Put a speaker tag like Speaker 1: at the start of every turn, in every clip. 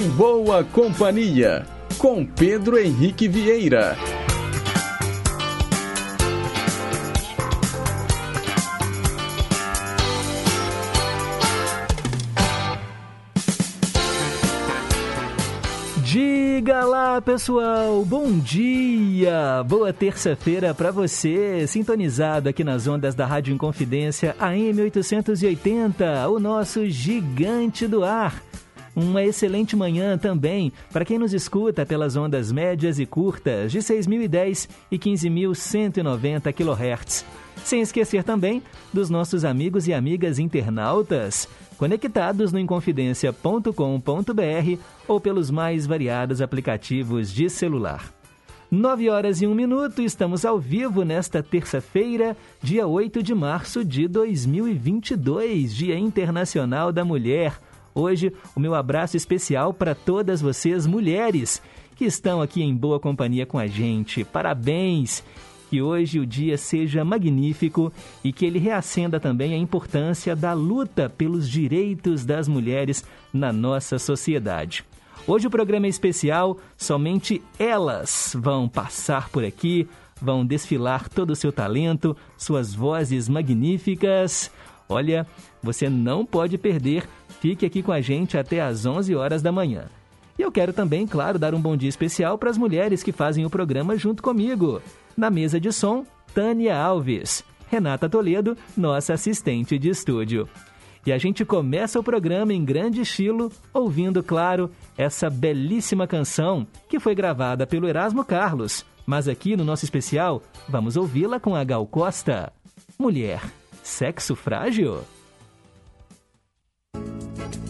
Speaker 1: Em Boa Companhia, com Pedro Henrique Vieira.
Speaker 2: Diga lá, pessoal. Bom dia. Boa terça-feira para você, sintonizado aqui nas ondas da Rádio Inconfidência AM 880, o nosso gigante do ar. Uma excelente manhã também para quem nos escuta pelas ondas médias e curtas de 6.010 e 15.190 kHz. Sem esquecer também dos nossos amigos e amigas internautas conectados no inconfidencia.com.br ou pelos mais variados aplicativos de celular. 9 horas e 1 minuto, estamos ao vivo nesta terça-feira, dia 8 de março de 2022, Dia Internacional da Mulher. Hoje, o meu abraço especial para todas vocês, mulheres, que estão aqui em boa companhia com a gente. Parabéns! Que hoje o dia seja magnífico e que ele reacenda também a importância da luta pelos direitos das mulheres na nossa sociedade. Hoje o programa é especial, somente elas vão passar por aqui, vão desfilar todo o seu talento, suas vozes magníficas. Olha, você não pode perder, fique aqui com a gente até às 11 horas da manhã. E eu quero também, claro, dar um bom dia especial para as mulheres que fazem o programa junto comigo. Na mesa de som, Tânia Alves. Renata Toledo, nossa assistente de estúdio. E a gente começa o programa em grande estilo, ouvindo, claro, essa belíssima canção que foi gravada pelo Erasmo Carlos. Mas aqui no nosso especial, vamos ouvi-la com a Gal Costa. Mulher, sexo frágil?
Speaker 3: Thank you.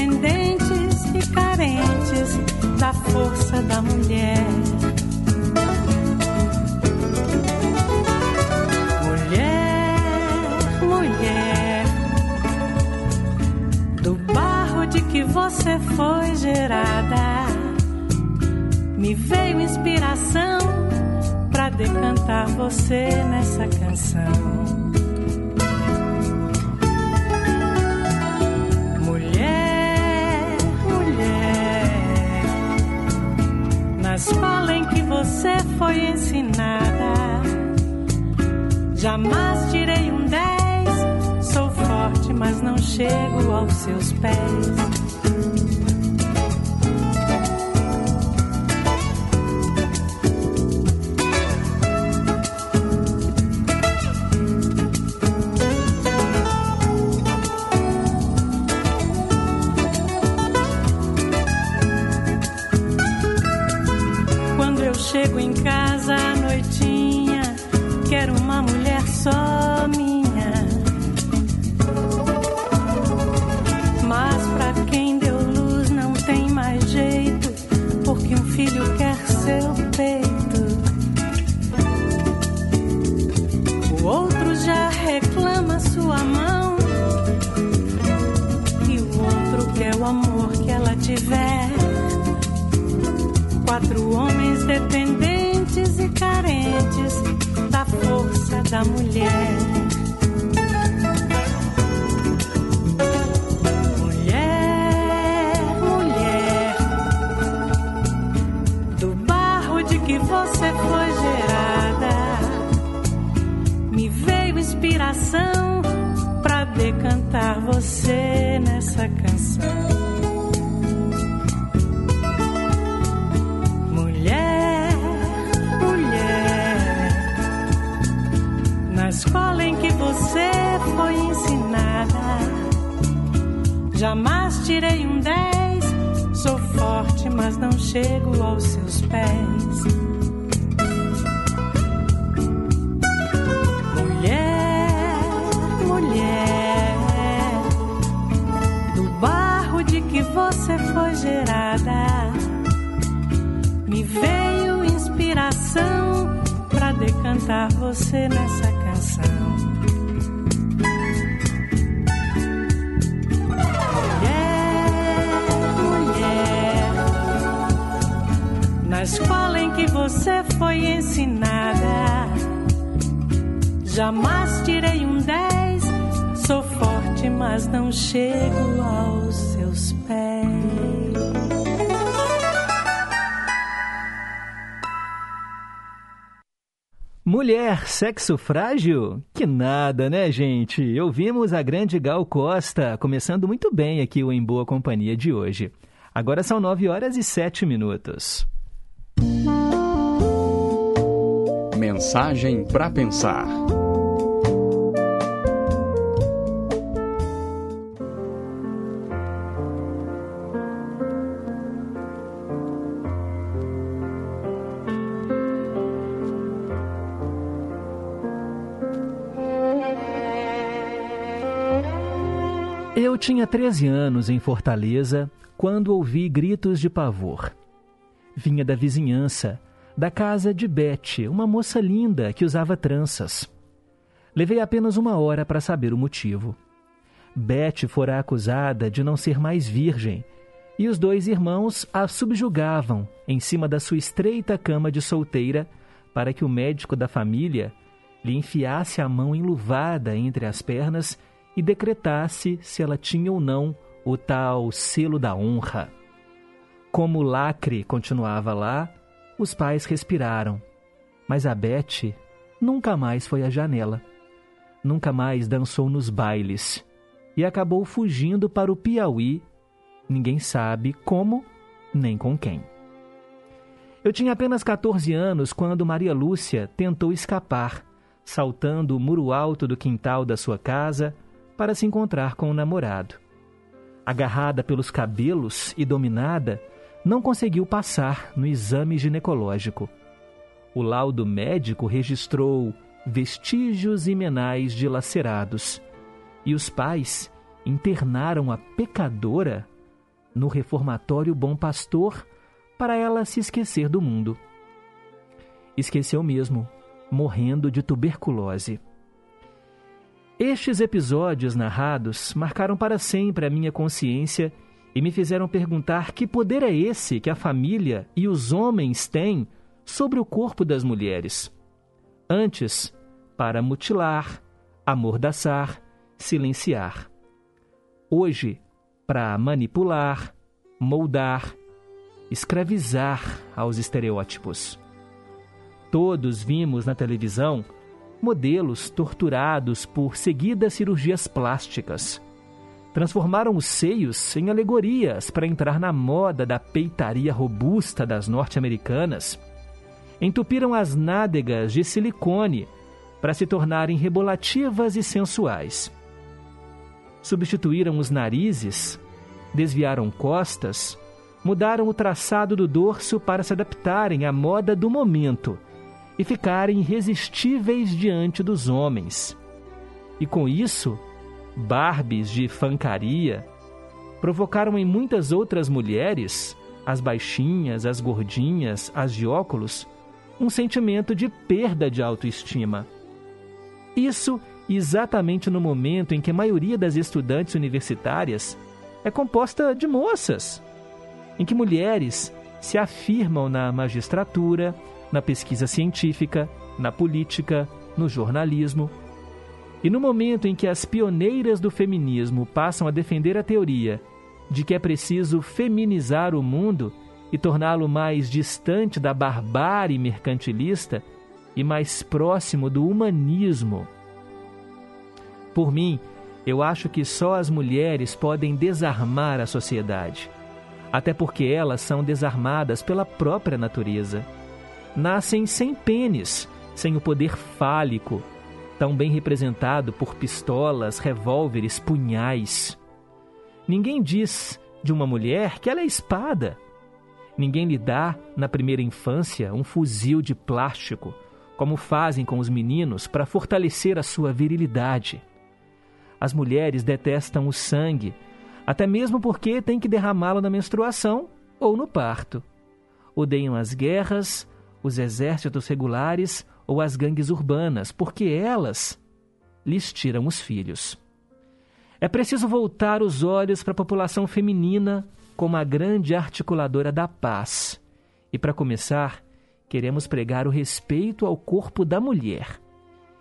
Speaker 3: da força da mulher. Mulher, mulher, do barro de que você foi gerada, me veio inspiração para decantar você nessa canção. você foi ensinada. Jamais tirei um 10. Sou forte, mas não chego aos seus pés.
Speaker 2: Sexo frágil? Que nada, né, gente? Ouvimos a grande Gal Costa, começando muito bem aqui o Em Boa Companhia de hoje. Agora são 9 horas e 7 minutos.
Speaker 1: Mensagem para pensar.
Speaker 2: Eu tinha 13 anos em Fortaleza quando ouvi gritos de pavor vinha da vizinhança, da casa de Beth, uma moça linda que usava tranças. Levei apenas uma hora para saber o motivo. Beth fora acusada de não ser mais virgem e os dois irmãos a subjugavam em cima da sua estreita cama de solteira para que o médico da família lhe enfiasse a mão enluvada entre as pernas e decretasse se ela tinha ou não o tal selo da honra. Como lacre continuava lá, os pais respiraram. Mas a Beth nunca mais foi à janela. Nunca mais dançou nos bailes. E acabou fugindo para o Piauí. Ninguém sabe como nem com quem. Eu tinha apenas 14 anos quando Maria Lúcia tentou escapar, saltando o muro alto do quintal da sua casa para se encontrar com o namorado. Agarrada pelos cabelos e dominada, não conseguiu passar no exame ginecológico. O laudo médico registrou vestígios imenais dilacerados e os pais internaram a pecadora no reformatório Bom Pastor para ela se esquecer do mundo. Esqueceu mesmo, morrendo de tuberculose. Estes episódios narrados marcaram para sempre a minha consciência e me fizeram perguntar que poder é esse que a família e os homens têm sobre o corpo das mulheres. Antes, para mutilar, amordaçar, silenciar. Hoje, para manipular, moldar, escravizar aos estereótipos. Todos vimos na televisão modelos torturados por seguidas cirurgias plásticas transformaram os seios em alegorias para entrar na moda da peitaria robusta das norte-americanas. Entupiram as nádegas de silicone para se tornarem rebolativas e sensuais. Substituíram os narizes, desviaram costas, mudaram o traçado do dorso para se adaptarem à moda do momento e ficarem irresistíveis diante dos homens. E com isso, Barbies de fancaria, provocaram em muitas outras mulheres, as baixinhas, as gordinhas, as de óculos, um sentimento de perda de autoestima. Isso exatamente no momento em que a maioria das estudantes universitárias é composta de moças, em que mulheres se afirmam na magistratura, na pesquisa científica, na política, no jornalismo. E no momento em que as pioneiras do feminismo passam a defender a teoria de que é preciso feminizar o mundo e torná-lo mais distante da barbárie mercantilista e mais próximo do humanismo. Por mim, eu acho que só as mulheres podem desarmar a sociedade, até porque elas são desarmadas pela própria natureza. Nascem sem pênis, sem o poder fálico, tão bem representado por pistolas, revólveres, punhais. Ninguém diz de uma mulher que ela é espada. Ninguém lhe dá, na primeira infância, um fuzil de plástico, como fazem com os meninos para fortalecer a sua virilidade. As mulheres detestam o sangue, até mesmo porque têm que derramá-lo na menstruação ou no parto. Odeiam as guerras, os exércitos regulares ou as gangues urbanas, porque elas lhes tiram os filhos. É preciso voltar os olhos para a população feminina como a grande articuladora da paz. E para começar, queremos pregar o respeito ao corpo da mulher.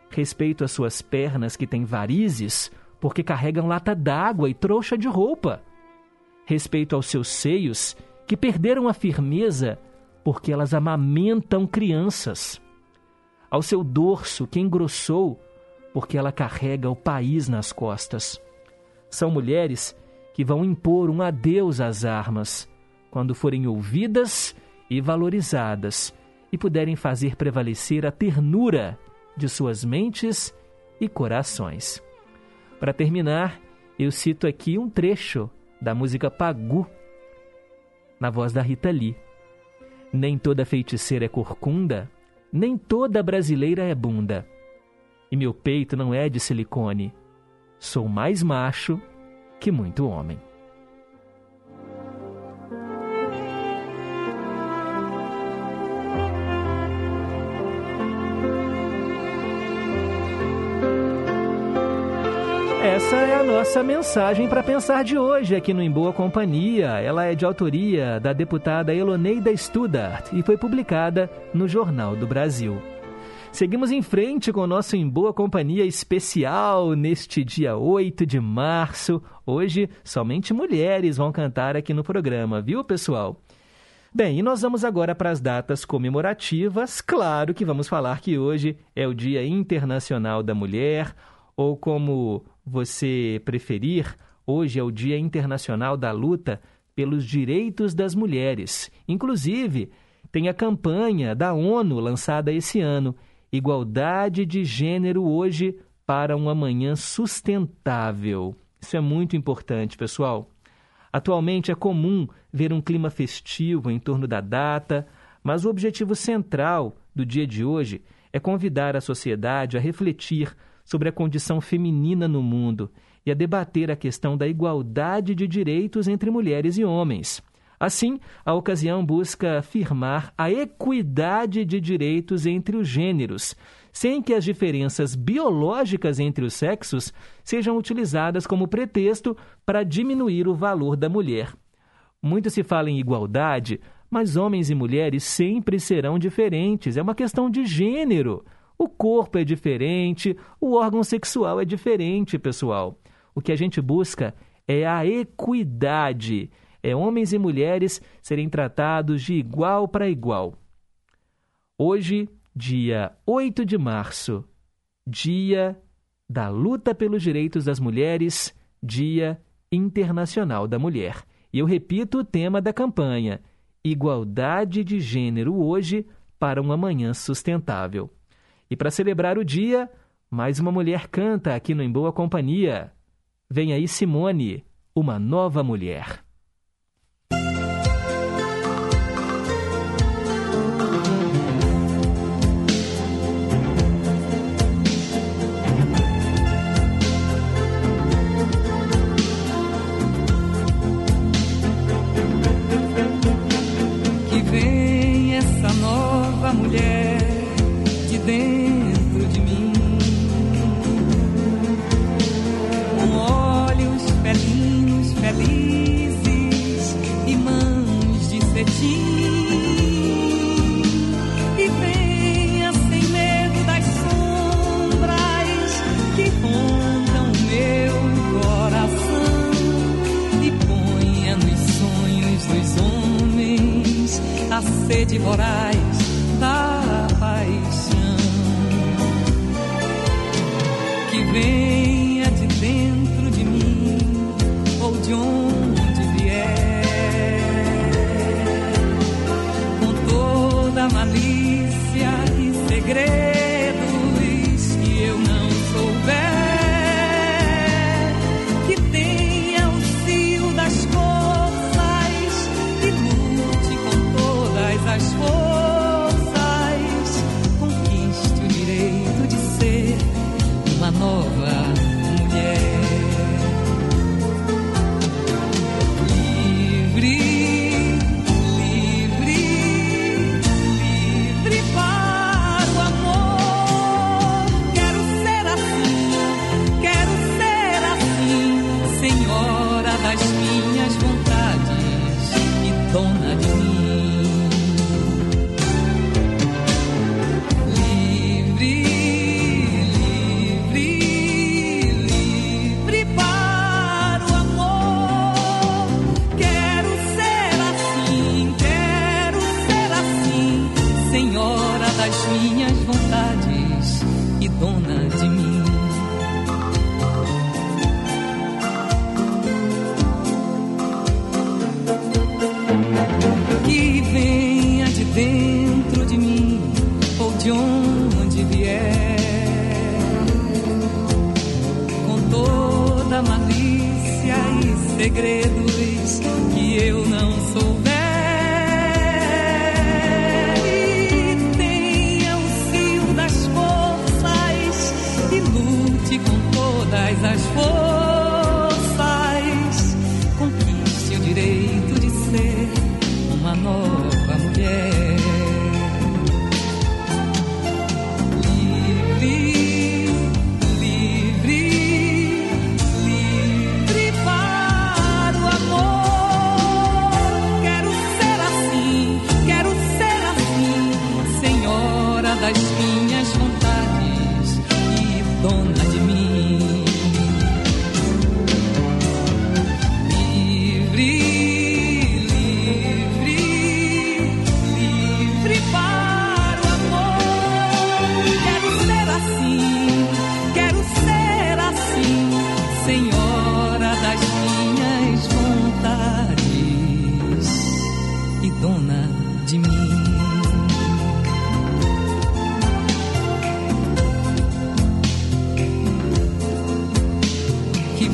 Speaker 2: Respeito às suas pernas que têm varizes porque carregam lata d'água e trouxa de roupa. Respeito aos seus seios, que perderam a firmeza porque elas amamentam crianças. Ao seu dorso, que engrossou porque ela carrega o país nas costas. São mulheres que vão impor um adeus às armas quando forem ouvidas e valorizadas e puderem fazer prevalecer a ternura de suas mentes e corações. Para terminar, eu cito aqui um trecho da música Pagu, na voz da Rita Lee. Nem toda feiticeira é corcunda, nem toda brasileira é bunda. E meu peito não é de silicone. Sou mais macho que muito homem. Essa é a nossa mensagem para pensar de hoje aqui no Em Boa Companhia. Ela é de autoria da deputada Eloneida Studart e foi publicada no Jornal do Brasil. Seguimos em frente com o nosso Em Boa Companhia especial neste dia 8 de março. Hoje, somente mulheres vão cantar aqui no programa, viu, pessoal? Bem, e nós vamos agora para as datas comemorativas. Claro que vamos falar que hoje é o Dia Internacional da Mulher, ou como você preferir, hoje é o Dia Internacional da Luta pelos Direitos das Mulheres. Inclusive, tem a campanha da ONU lançada esse ano, Igualdade de Gênero hoje para um amanhã sustentável. Isso é muito importante, pessoal. Atualmente é comum ver um clima festivo em torno da data, mas o objetivo central do dia de hoje é convidar a sociedade a refletir sobre a condição feminina no mundo e a debater a questão da igualdade de direitos entre mulheres e homens. Assim, a ocasião busca afirmar a equidade de direitos entre os gêneros, sem que as diferenças biológicas entre os sexos sejam utilizadas como pretexto para diminuir o valor da mulher. Muito se fala em igualdade, mas homens e mulheres sempre serão diferentes, é uma questão de gênero. O corpo é diferente, o órgão sexual é diferente, pessoal. O que a gente busca é a equidade. É homens e mulheres serem tratados de igual para igual. Hoje, dia 8 de março, dia da luta pelos direitos das mulheres, Dia Internacional da Mulher. E eu repito o tema da campanha: Igualdade de gênero hoje para um amanhã sustentável. E para celebrar o dia, mais uma mulher canta aqui no Em Boa Companhia. Vem aí Simone, uma nova mulher.
Speaker 4: de morar. Segredos que eu não souber. E tenha o fio das forças e lute com todas as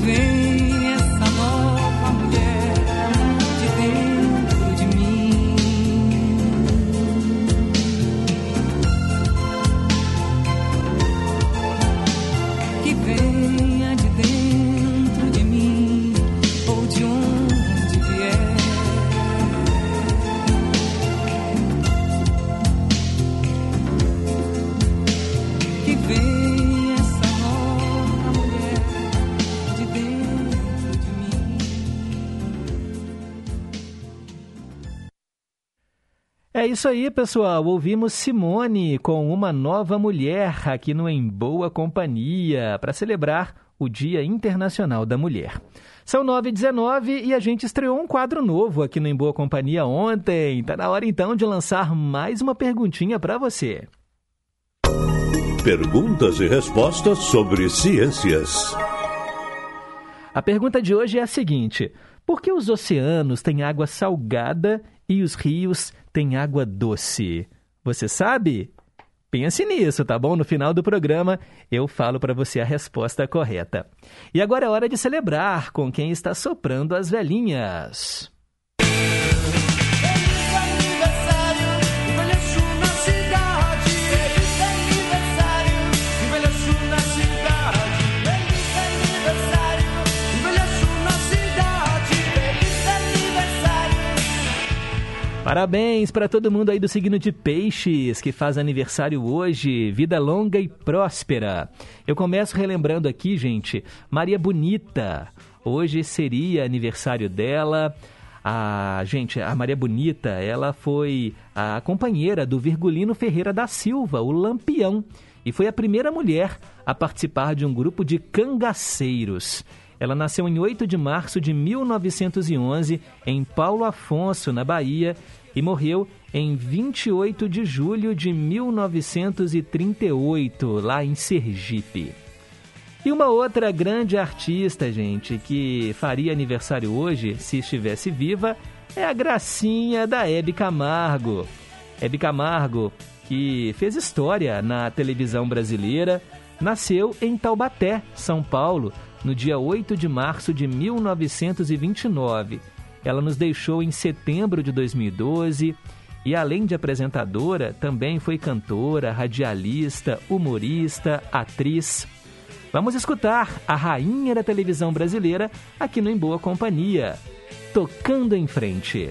Speaker 2: É isso aí, pessoal. Ouvimos Simone com uma nova mulher aqui no Em Boa Companhia para celebrar o Dia Internacional da Mulher. São 9h19 e a gente estreou um quadro novo aqui no Em Boa Companhia ontem. Tá na hora então de lançar mais uma perguntinha para você.
Speaker 5: Perguntas e respostas sobre ciências.
Speaker 2: A pergunta de hoje é a seguinte: por que os oceanos têm água salgada e os rios têm água doce? Você sabe? Pense nisso, tá bom? No final do programa eu falo para você a resposta correta. E agora é hora de celebrar com quem está soprando as velhinhas. Parabéns para todo mundo aí do signo de Peixes que faz aniversário hoje. Vida longa e próspera. Eu começo relembrando aqui, gente, Maria Bonita. Hoje seria aniversário dela. A gente, a Maria Bonita, ela foi a companheira do Virgulino Ferreira da Silva, o Lampião, e foi a primeira mulher a participar de um grupo de cangaceiros. Ela nasceu em 8 de março de 1911 em Paulo Afonso, na Bahia, e morreu em 28 de julho de 1938, lá em Sergipe. E uma outra grande artista, gente, que faria aniversário hoje, se estivesse viva, é a gracinha da Hebe Camargo. Hebe Camargo, que fez história na televisão brasileira, nasceu em Taubaté, São Paulo, no dia 8 de março de 1929. Ela nos deixou em setembro de 2012 e, além de apresentadora, também foi cantora, radialista, humorista, atriz. Vamos escutar a rainha da televisão brasileira aqui no Em Boa Companhia, tocando em frente.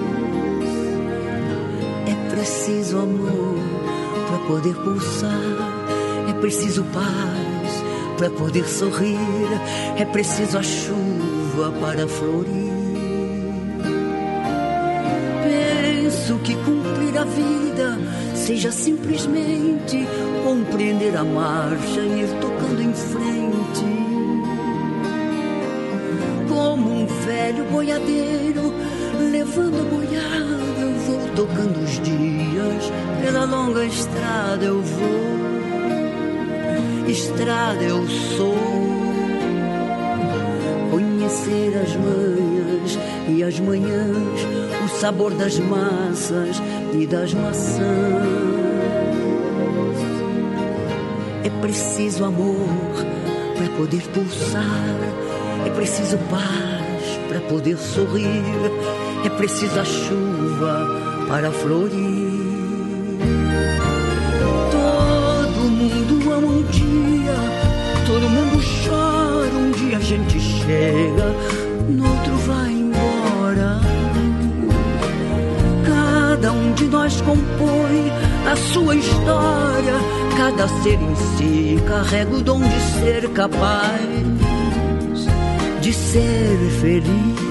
Speaker 6: Preciso amor para poder pulsar, é preciso paz para poder sorrir, é preciso a chuva para florir. Penso que cumprir a vida seja simplesmente compreender a marcha e ir tocando em frente. Velho boiadeiro, levando a boiada, tocando os dias, pela longa estrada eu vou, estrada eu sou. Conhecer as manhãs e as manhãs, o sabor das massas e das maçãs. É preciso amor para poder pulsar, é preciso paz para poder sorrir, é preciso a chuva para florir. Todo mundo ama um dia, todo mundo chora, um dia a gente chega, no outro vai embora. Cada um de nós compõe a sua história, cada ser em si carrega o dom de ser capaz de ser feliz.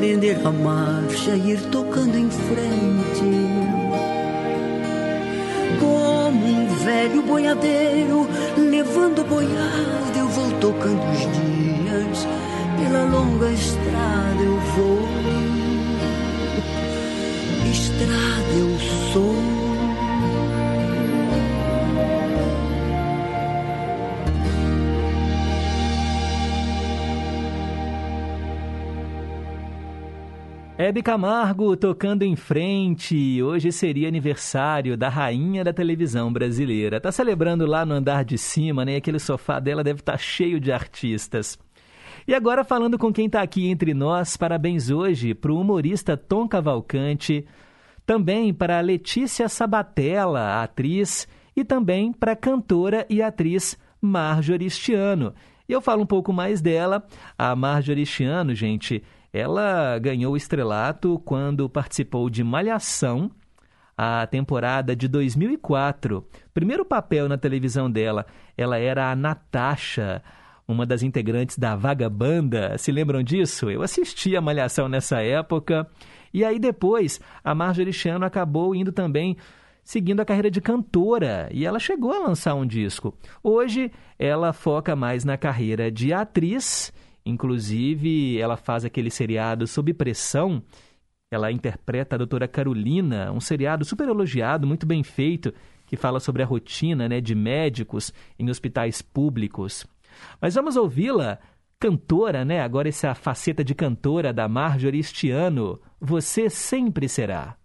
Speaker 6: compreender a marcha e ir tocando em frente. Como um velho boiadeiro levando a boiada, eu vou tocando os dias. Pela longa estrada eu vou, estrada eu sou.
Speaker 2: Hebe Camargo tocando em frente. Hoje seria aniversário da rainha da televisão brasileira. Tá celebrando lá no andar de cima, né? Aquele sofá dela deve estar tá cheio de artistas. E agora falando com quem está aqui entre nós, parabéns hoje para o humorista Tom Cavalcante, também para Letícia Sabatella, atriz, e também para a cantora e atriz Marjorie Stiano. E eu falo um pouco mais dela. A Marjorie Stiano, gente, ela ganhou estrelato quando participou de Malhação, a temporada de 2004. Primeiro papel na televisão dela, ela era a Natasha,
Speaker 7: uma das integrantes da Vagabanda. Se lembram disso? Eu assisti a Malhação nessa época. E aí depois, a Marjorie Chiano acabou indo também seguindo a carreira de cantora e ela chegou a lançar um disco. Hoje ela foca mais na carreira de atriz, inclusive ela faz aquele seriado Sob Pressão. Ela interpreta a doutora Carolina, um seriado super elogiado, muito bem feito, que fala sobre a rotina né, de médicos em hospitais públicos. Mas vamos ouvi-la, cantora, né? Agora essa faceta de cantora da Marjorie este ano. Você sempre será.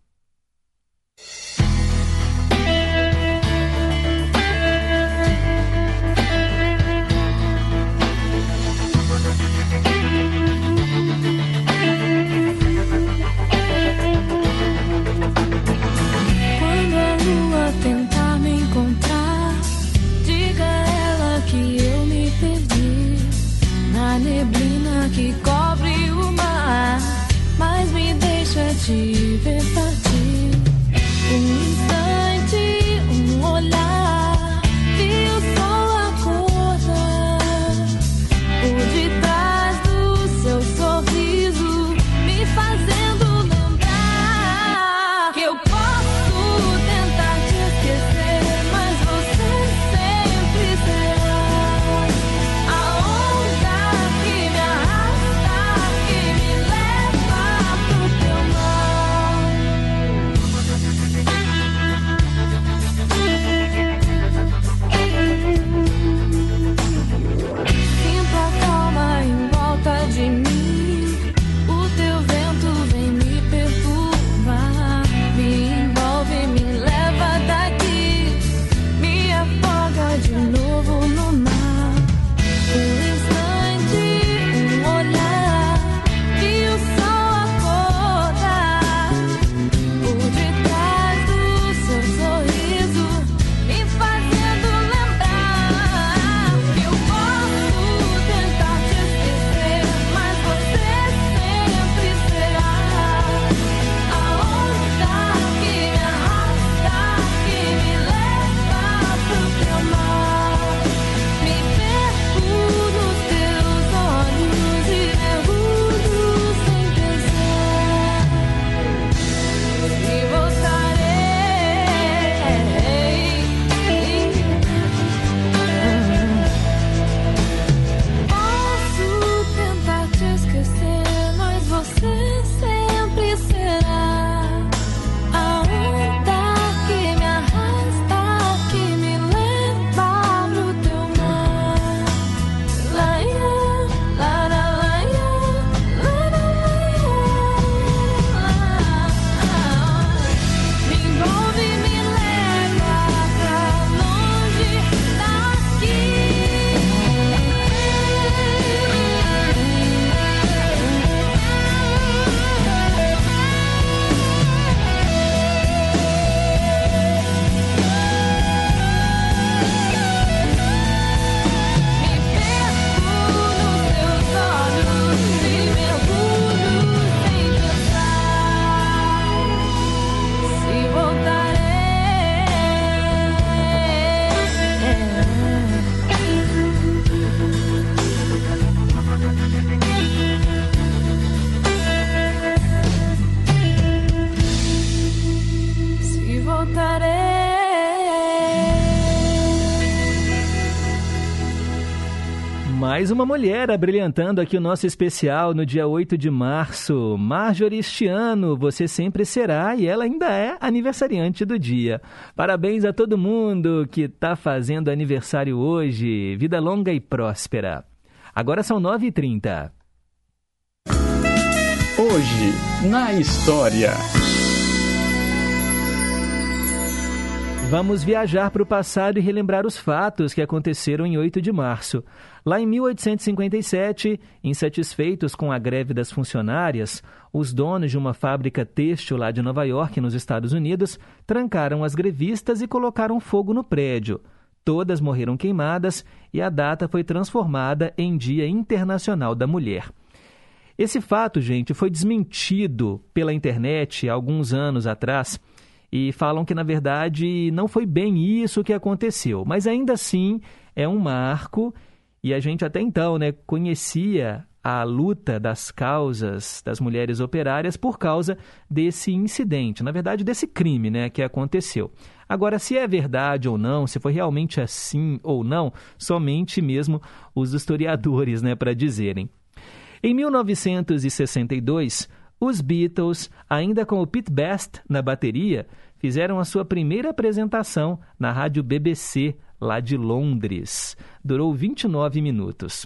Speaker 7: Uma mulher abrilhantando aqui o nosso especial no dia 8 de março. Marjorie este ano, você sempre será e ela ainda é aniversariante do dia. Parabéns a todo mundo que está fazendo aniversário hoje. Vida longa e próspera. Agora são 9h30.
Speaker 1: Hoje, na história.
Speaker 7: Vamos viajar para o passado e relembrar os fatos que aconteceram em 8 de março. Lá em 1857, insatisfeitos com a greve das funcionárias, os donos de uma fábrica têxtil lá de Nova York, nos Estados Unidos, trancaram as grevistas e colocaram fogo no prédio. Todas morreram queimadas e a data foi transformada em Dia Internacional da Mulher. Esse fato, gente, foi desmentido pela internet alguns anos atrás e falam que, na verdade, não foi bem isso que aconteceu. Mas ainda assim é um marco
Speaker 2: E a gente até então né, conhecia a luta das causas das mulheres operárias por causa desse incidente, na verdade, desse crime né, que aconteceu. Agora, se é verdade ou não, se foi realmente assim ou não, somente mesmo os historiadores né, para dizerem. Em 1962, os Beatles, ainda com o Pete Best na bateria, fizeram a sua primeira apresentação na rádio BBC, lá de Londres. Durou 29 minutos.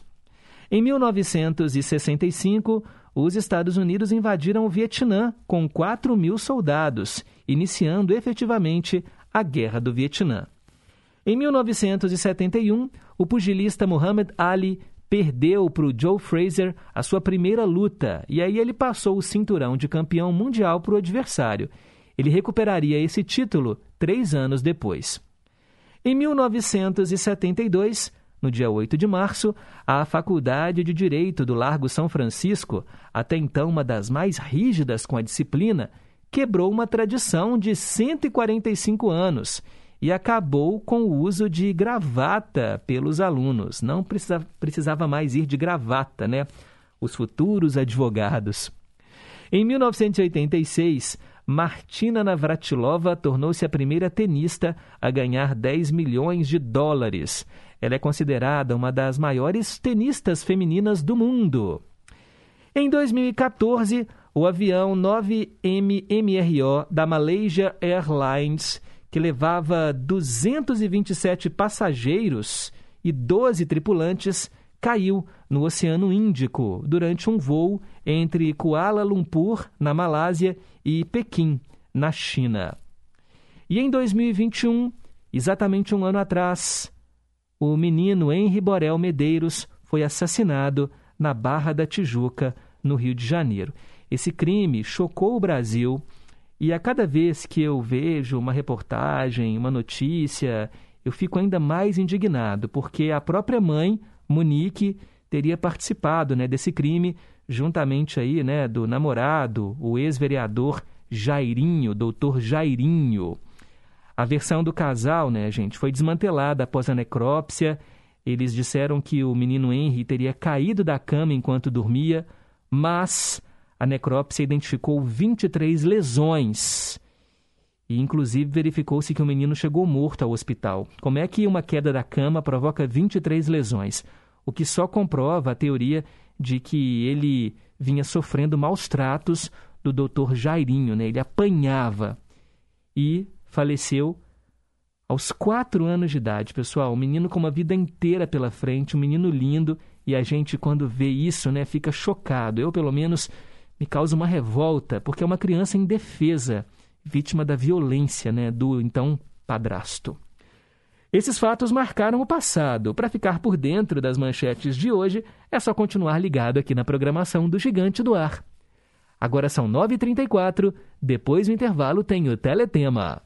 Speaker 2: Em 1965, os Estados Unidos invadiram o Vietnã com 4 mil soldados, iniciando efetivamente a Guerra do Vietnã. Em 1971, o pugilista Muhammad Ali perdeu para o Joe Fraser a sua primeira luta e aí ele passou o cinturão de campeão mundial para o adversário. Ele recuperaria esse título três anos depois. Em 1972, no dia 8 de março, a Faculdade de Direito do Largo São Francisco, até então uma das mais rígidas com a disciplina, quebrou uma tradição de 145 anos e acabou com o uso de gravata pelos alunos. Não precisa, precisava mais ir de gravata, né? Os futuros advogados. Em 1986, Martina Navratilova tornou-se a primeira tenista a ganhar 10 milhões de dólares. Ela é considerada uma das maiores tenistas femininas do mundo. Em 2014, o avião 9MMRO da Malaysia Airlines, que levava 227 passageiros e 12 tripulantes, caiu no Oceano Índico durante um voo entre Kuala Lumpur, na Malásia, e Pequim, na China. E em 2021, exatamente um ano atrás, o menino Henri Borel Medeiros foi assassinado na Barra da Tijuca, no Rio de Janeiro. Esse crime chocou o Brasil e a cada vez que eu vejo uma reportagem, uma notícia, eu fico ainda mais indignado, porque a própria mãe, Monique, teria participado né, desse crime, juntamente aí, né, do namorado, o ex-vereador Jairinho, doutor Jairinho. A versão do casal, né, gente, foi desmantelada após a necrópsia. Eles disseram que o menino Henry teria caído da cama enquanto dormia, mas a necrópsia identificou 23 lesões. E, inclusive, verificou-se que o menino chegou morto ao hospital. Como é que uma queda da cama provoca 23 lesões? O que só comprova a teoria de que ele vinha sofrendo maus tratos do doutor Jairinho, né? Ele apanhava. E faleceu aos quatro anos de idade, pessoal. Um menino com uma vida inteira pela frente, um menino lindo, e a gente, quando vê isso, né, fica chocado. Eu, pelo menos, me causa uma revolta, porque é uma criança indefesa, vítima da violência né, do então padrasto. Esses fatos marcaram o passado. Para ficar por dentro das manchetes de hoje, é só continuar ligado aqui na programação do Gigante do Ar. Agora são 9h34, depois do intervalo tem o Teletema.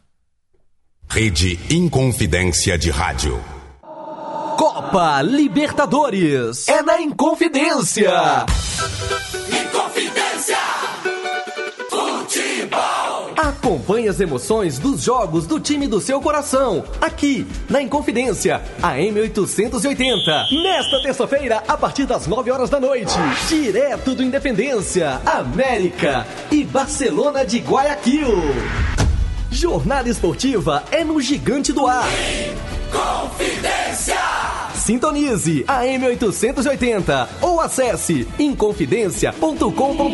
Speaker 8: Rede Inconfidência de Rádio.
Speaker 9: Copa Libertadores é na Inconfidência.
Speaker 10: Inconfidência.
Speaker 9: Acompanhe as emoções dos jogos do time do seu coração, aqui na Inconfidência, a M880. Nesta terça-feira, a partir das 9 horas da noite, direto do Independência, América e Barcelona de Guayaquil. Jornada esportiva é no Gigante do Ar.
Speaker 10: Confidência.
Speaker 9: Sintonize a M880 ou acesse inconfidencia.com.br.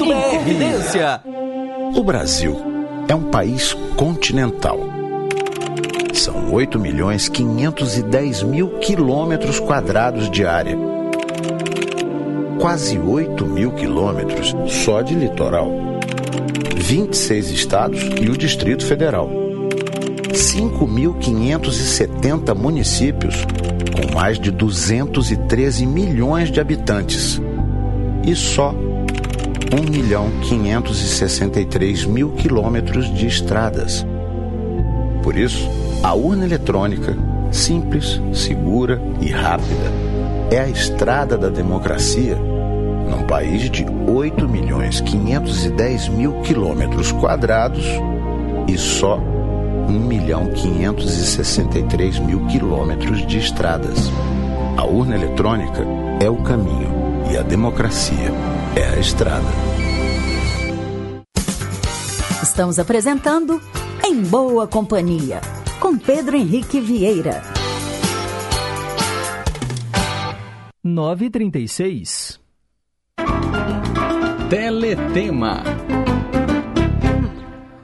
Speaker 9: Inconfidência.
Speaker 11: O Brasil é um país continental. São 8 milhões 510 mil quilômetros quadrados de área. Quase 8 mil quilômetros só de litoral. 26 estados e o Distrito Federal. 5.570 municípios, com mais de 213 milhões de habitantes. E só 1 milhão 563 mil quilômetros de estradas. Por isso, a urna eletrônica, simples, segura e rápida, é a estrada da democracia num país de 8 milhões 510 mil quilômetros quadrados e só 1 milhão 563 mil quilômetros de estradas. A urna eletrônica é o caminho e a democracia é a estrada.
Speaker 10: Estamos apresentando Em Boa Companhia, com Pedro Henrique Vieira.
Speaker 2: 9h36.
Speaker 1: Teletema.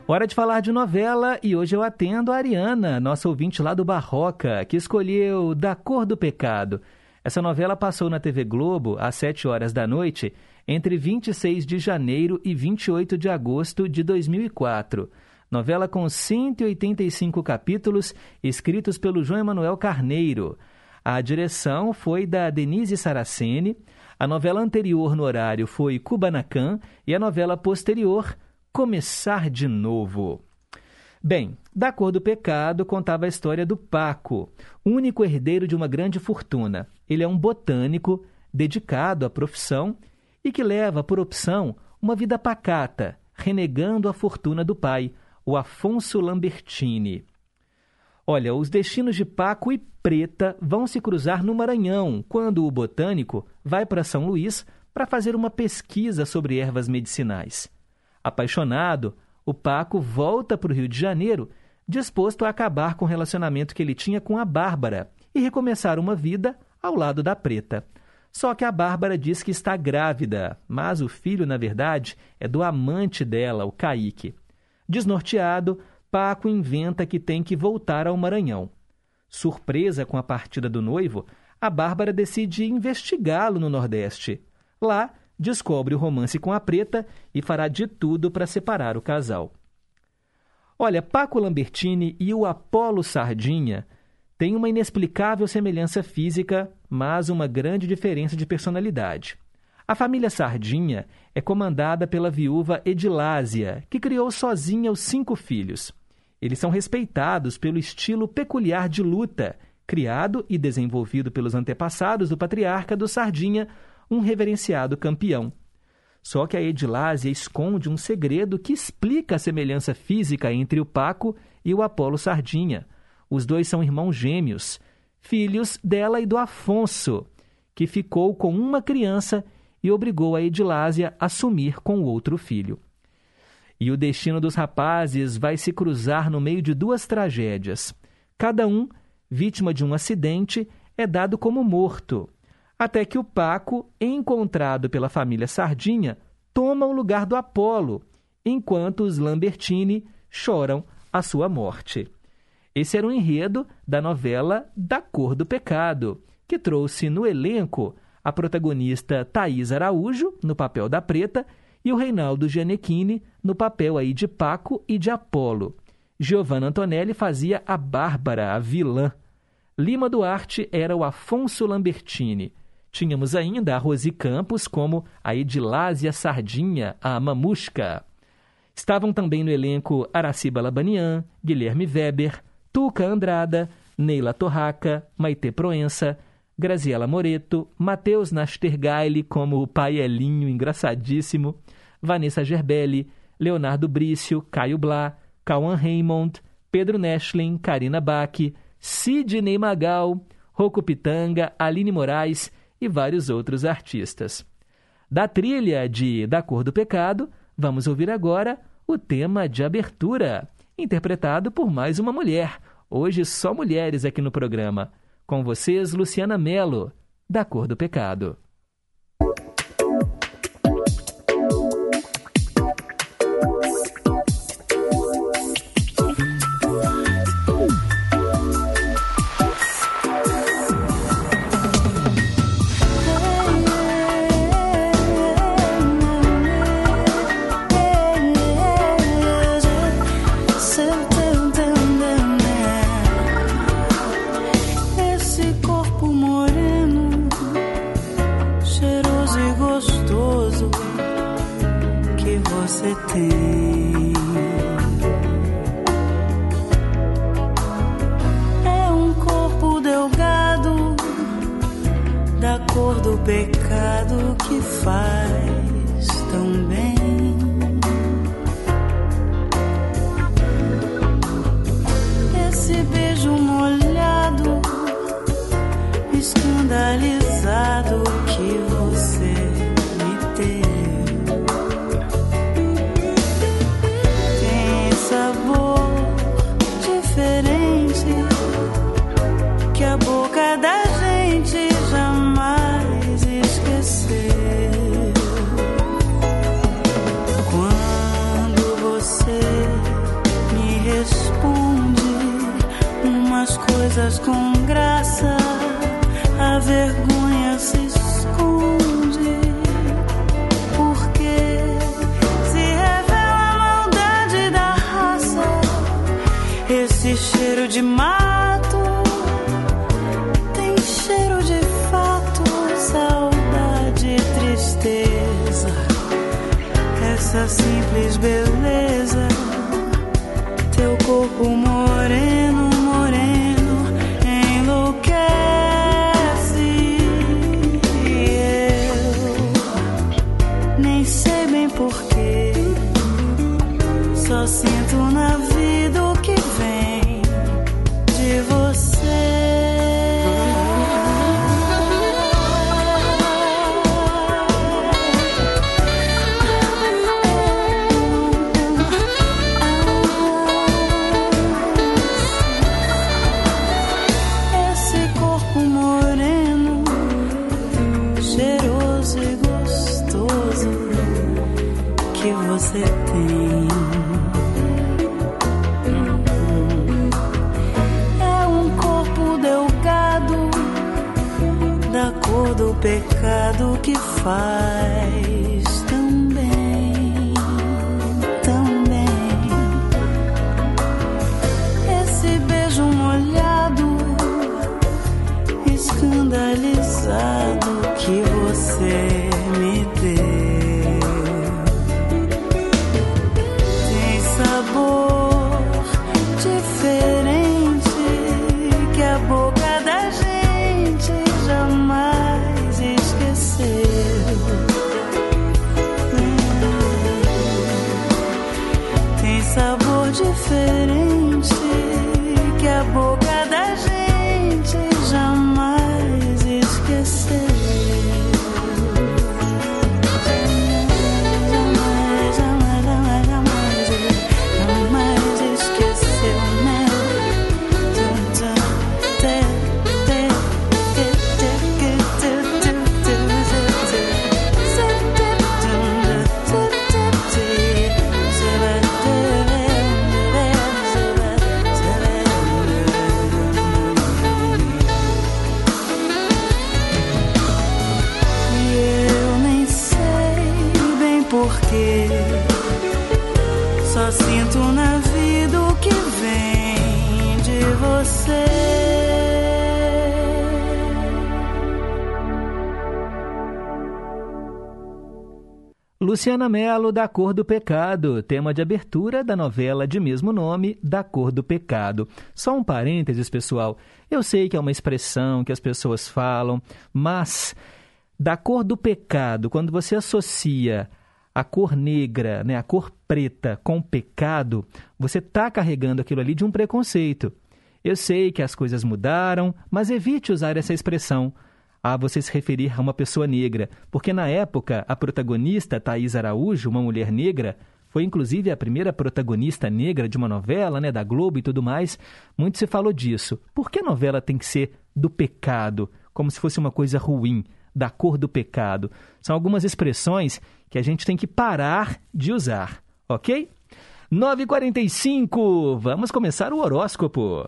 Speaker 2: Hora de falar de novela e hoje eu atendo a Ariana, nossa ouvinte lá do Barroca, que escolheu Da Cor do Pecado. Essa novela passou na TV Globo às 7 horas da noite entre 26 de janeiro e 28 de agosto de 2004. Novela com 185 capítulos, escritos pelo João Emanuel Carneiro. A direção foi da Denise Saraceni, a novela anterior no horário foi Kubanacan e a novela posterior Começar de Novo. Bem, Da Cor do Pecado contava a história do Paco, único herdeiro de uma grande fortuna. Ele é um botânico dedicado à profissão e que leva por opção uma vida pacata, renegando a fortuna do pai, o Afonso Lambertini. Olha, os destinos de Paco e Preta vão se cruzar no Maranhão, quando o botânico vai para São Luís para fazer uma pesquisa sobre ervas medicinais. Apaixonado, o Paco volta para o Rio de Janeiro, disposto a acabar com o relacionamento que ele tinha com a Bárbara e recomeçar uma vida ao lado da Preta. Só que a Bárbara diz que está grávida, mas o filho, na verdade, é do amante dela, o Caíque. Desnorteado, Paco inventa que tem que voltar ao Maranhão. Surpresa com a partida do noivo, a Bárbara decide investigá-lo no Nordeste. Lá, descobre o romance com a Preta e fará de tudo para separar o casal. Olha, Paco Lambertini e o Apolo Sardinha têm uma inexplicável semelhança física, mas uma grande diferença de personalidade. A família Sardinha é comandada pela viúva Edilásia, que criou sozinha os cinco filhos. Eles são respeitados pelo estilo peculiar de luta, criado e desenvolvido pelos antepassados do patriarca do Sardinha, um reverenciado campeão. Só que a Edilásia esconde um segredo que explica a semelhança física entre o Paco e o Apolo Sardinha. Os dois são irmãos gêmeos, filhos dela e do Afonso, que ficou com uma criança e obrigou a Edilásia a sumir com o outro filho. E o destino dos rapazes vai se cruzar no meio de duas tragédias. Cada um, vítima de um acidente, é dado como morto, até que o Paco, encontrado pela família Sardinha, toma o lugar do Apolo, enquanto os Lambertini choram a sua morte. Esse era o enredo da novela Da Cor do Pecado, que trouxe no elenco a protagonista Thaís Araújo, no papel da Preta, e o Reinaldo Gianecchini, no papel aí de Paco e de Apolo. Giovanna Antonelli fazia a Bárbara, a vilã. Lima Duarte era o Afonso Lambertini. Tínhamos ainda a Rosi Campos como a Edilásia Sardinha, a Mamusca. Estavam também no elenco Araciba Labanian, Guilherme Weber, Tuca Andrada, Neila Torraca, Maite Proença, Graziela Moreto, Matheus Nastergaile como o pai Elinho engraçadíssimo, Vanessa Gerbelli, Leonardo Brício, Caio Blá, Cauã Raymond, Pedro Neschlin, Karina Bach, Sidney Magal, Rocco Pitanga, Aline Moraes e vários outros artistas. Da trilha de Da Cor do Pecado, vamos ouvir agora o tema de abertura, interpretado por mais uma mulher. Hoje só mulheres aqui no programa. Com vocês, Luciana Mello, Da Cor do Pecado.
Speaker 12: É um corpo delgado da cor do pecado que faz. Essa simples beleza, pecado
Speaker 2: Luciana Mello, Da Cor do Pecado, tema de abertura da novela de mesmo nome, Da Cor do Pecado. Só um parênteses, pessoal. Eu sei que é uma expressão que as pessoas falam, mas da cor do pecado, quando você associa a cor negra, né, a cor preta com pecado, você está carregando aquilo ali de um preconceito. Eu sei que as coisas mudaram, mas evite usar essa expressão a você se referir a uma pessoa negra, porque na época a protagonista Thaís Araújo, uma mulher negra, foi inclusive a primeira protagonista negra de uma novela, né, da Globo e tudo mais. Muito se falou disso. Por que a novela tem que ser do pecado, como se fosse uma coisa ruim, da cor do pecado? São algumas expressões que a gente tem que parar de usar, ok? 9h45, vamos começar o horóscopo.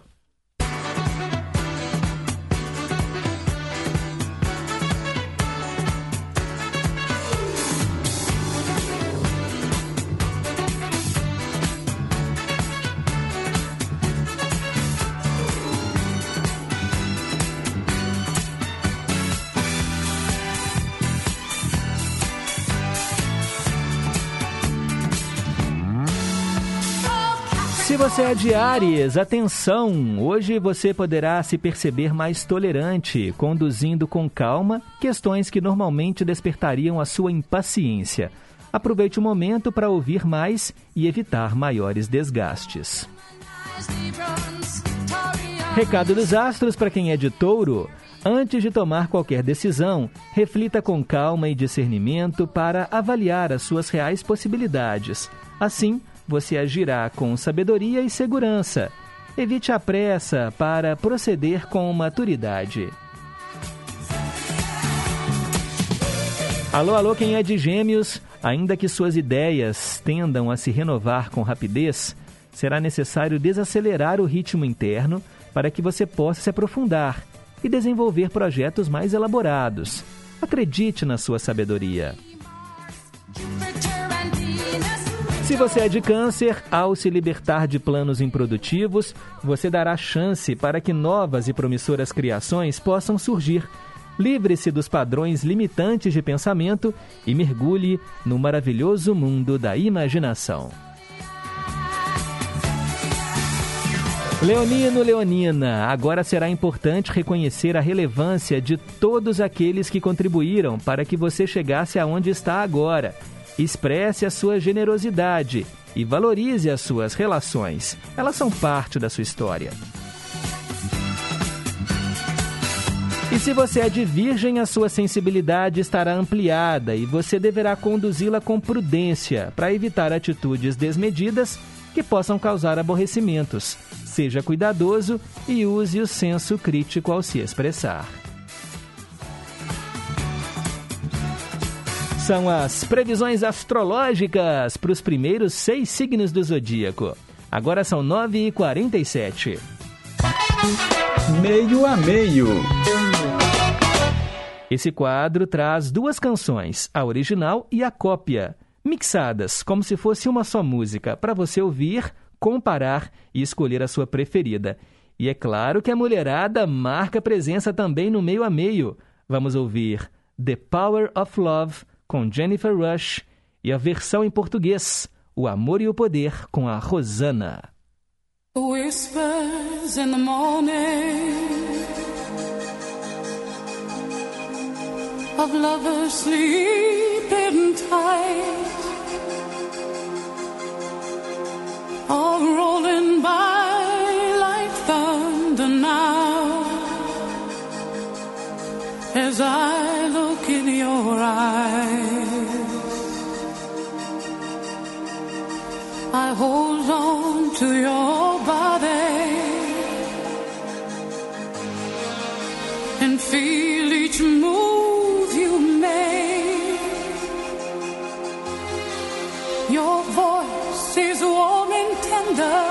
Speaker 2: Você é de Ares, atenção! Hoje você poderá se perceber mais tolerante, conduzindo com calma questões que normalmente despertariam a sua impaciência. Aproveite o momento para ouvir mais e evitar maiores desgastes. Recado dos astros para quem é de touro. Antes de tomar qualquer decisão, reflita com calma e discernimento para avaliar as suas reais possibilidades. Assim, você agirá com sabedoria e segurança. Evite a pressa para proceder com maturidade. Alô, alô, quem é de Gêmeos? Ainda que suas ideias tendam a se renovar com rapidez, será necessário desacelerar o ritmo interno para que você possa se aprofundar e desenvolver projetos mais elaborados. Acredite na sua sabedoria. Se você é de câncer, ao se libertar de planos improdutivos, você dará chance para que novas e promissoras criações possam surgir. Livre-se dos padrões limitantes de pensamento e mergulhe no maravilhoso mundo da imaginação. Leonino, Leonina, agora será importante reconhecer a relevância de todos aqueles que contribuíram para que você chegasse aonde está agora Expresse a sua generosidade e valorize as suas relações. Elas são parte da sua história. E se você é de virgem, a sua sensibilidade estará ampliada e você deverá conduzi-la com prudência para evitar atitudes desmedidas que possam causar aborrecimentos. Seja cuidadoso e use o senso crítico ao se expressar. São as previsões astrológicas para os primeiros seis signos do zodíaco. Agora são 9h47.
Speaker 1: Meio a meio.
Speaker 2: Esse quadro traz duas canções, a original e a cópia, mixadas como se fosse uma só música, para você ouvir, comparar e escolher a sua preferida. E é claro que a mulherada marca presença também no meio a meio. Vamos ouvir The Power of Love com Jennifer Rush, e a versão em português, O Amor e o Poder, com a Rosana.
Speaker 7: Whispers in the morning of lovers sleeping tight are rolling by like thunder now as I look in your eyes. I hold on to your body and feel each move you make. Your voice is warm and tender,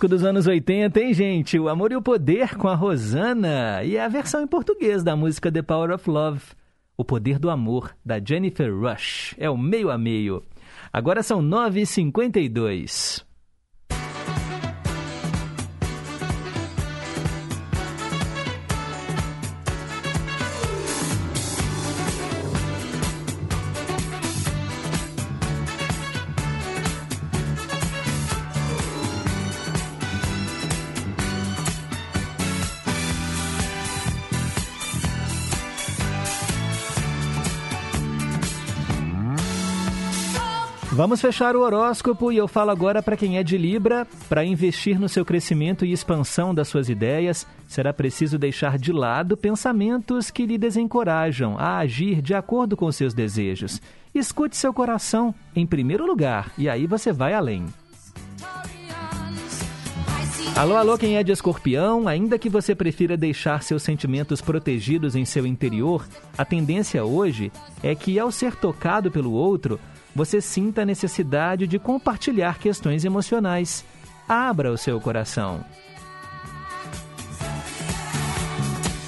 Speaker 2: clássico dos anos 80, hein, gente? O Amor e o Poder com a Rosana e a versão em português da música The Power of Love. O Poder do Amor, da Jennifer Rush. É o meio a meio. Agora são 9h52. Vamos fechar o horóscopo e eu falo agora para quem é de Libra. Para investir no seu crescimento e expansão das suas ideias, será preciso deixar de lado pensamentos que lhe desencorajam a agir de acordo com seus desejos. Escute seu coração em primeiro lugar e aí você vai além. Alô, alô, quem é de escorpião, ainda que você prefira deixar seus sentimentos protegidos em seu interior, a tendência hoje é que, ao ser tocado pelo outro, você sinta a necessidade de compartilhar questões emocionais. Abra o seu coração.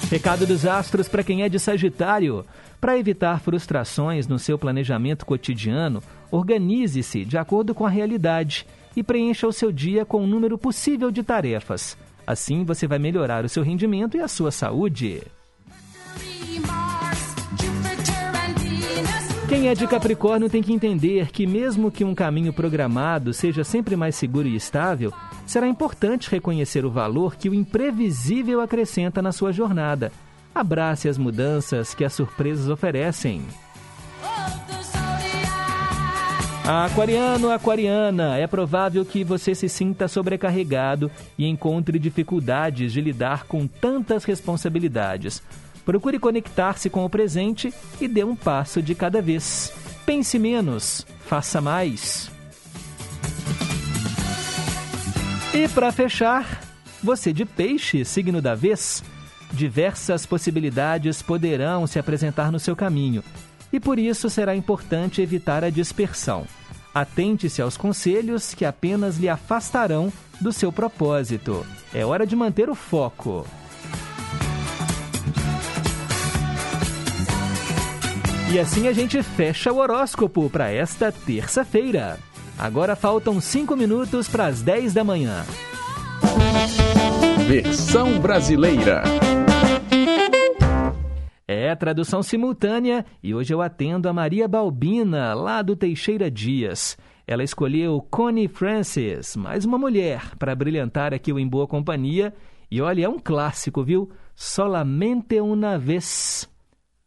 Speaker 2: Recado dos astros para quem é de Sagitário. Para evitar frustrações no seu planejamento cotidiano, organize-se de acordo com a realidade e preencha o seu dia com o um número possível de tarefas. Assim você vai melhorar o seu rendimento e a sua saúde. Quem é de Capricórnio tem que entender que, mesmo que um caminho programado seja sempre mais seguro e estável, será importante reconhecer o valor que o imprevisível acrescenta na sua jornada. Abrace as mudanças que as surpresas oferecem. Aquariano, aquariana, é provável que você se sinta sobrecarregado e encontre dificuldades de lidar com tantas responsabilidades. Procure conectar-se com o presente e dê um passo de cada vez. Pense menos, faça mais. E para fechar, você de peixe, signo da vez, diversas possibilidades poderão se apresentar no seu caminho e por isso será importante evitar a dispersão. Atente-se aos conselhos que apenas lhe afastarão do seu propósito. É hora de manter o foco. E assim a gente fecha o horóscopo para esta terça-feira. Agora faltam 5 minutos para as 10 da manhã.
Speaker 1: Versão brasileira.
Speaker 2: É tradução simultânea e hoje eu atendo a Maria Balbina, lá do Teixeira Dias. Ela escolheu Connie Francis, mais uma mulher, para brilhantar aqui o Em Boa Companhia. E olha, é um clássico, viu? Solamente uma vez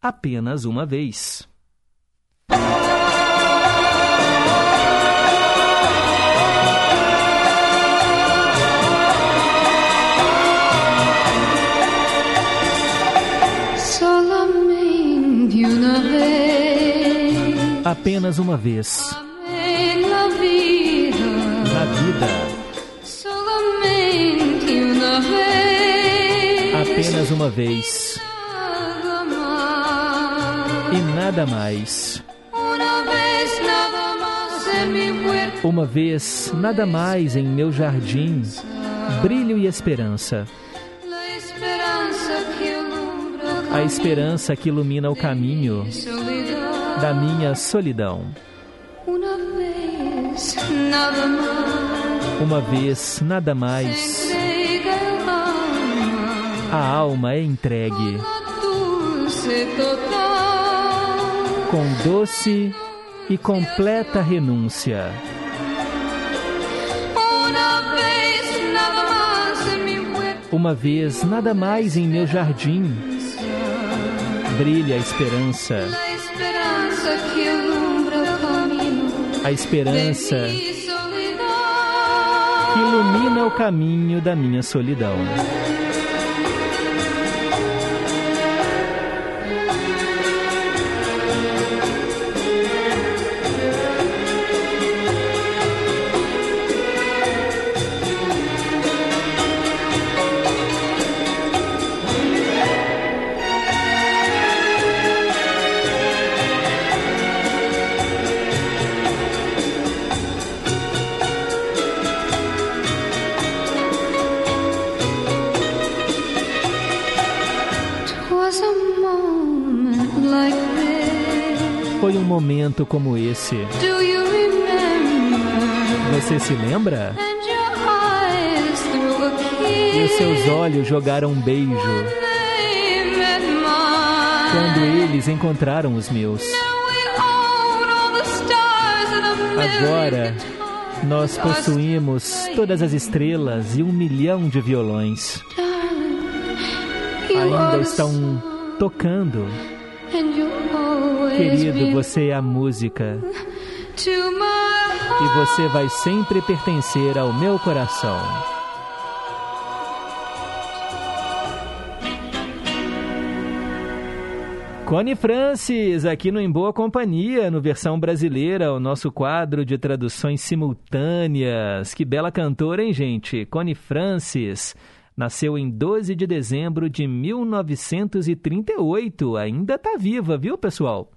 Speaker 2: apenas uma vez.
Speaker 12: Solamente uma vez.
Speaker 2: Apenas uma vez.
Speaker 12: Na vida.
Speaker 2: Apenas uma vez e nada mais. Uma vez, nada mais em meu jardim, brilho e esperança. A esperança que ilumina o caminho da minha solidão. Uma vez, nada mais. A alma é entregue com doce e completa renúncia. Uma vez, nada mais em meu jardim, brilha a esperança. A esperança que ilumina o caminho da minha solidão. Momento como esse? Você se lembra? E os seus olhos jogaram um beijo quando eles encontraram os meus. Agora nós possuímos todas as estrelas e um milhão de violões. Ainda estão tocando. Querido, você é a música e você vai sempre pertencer ao meu coração. Cone Francis, aqui no Em Boa Companhia, no versão brasileira, o nosso quadro de traduções simultâneas. Que bela cantora, hein, gente? Cone Francis nasceu em 12 de dezembro de 1938. Ainda tá viva, viu, pessoal?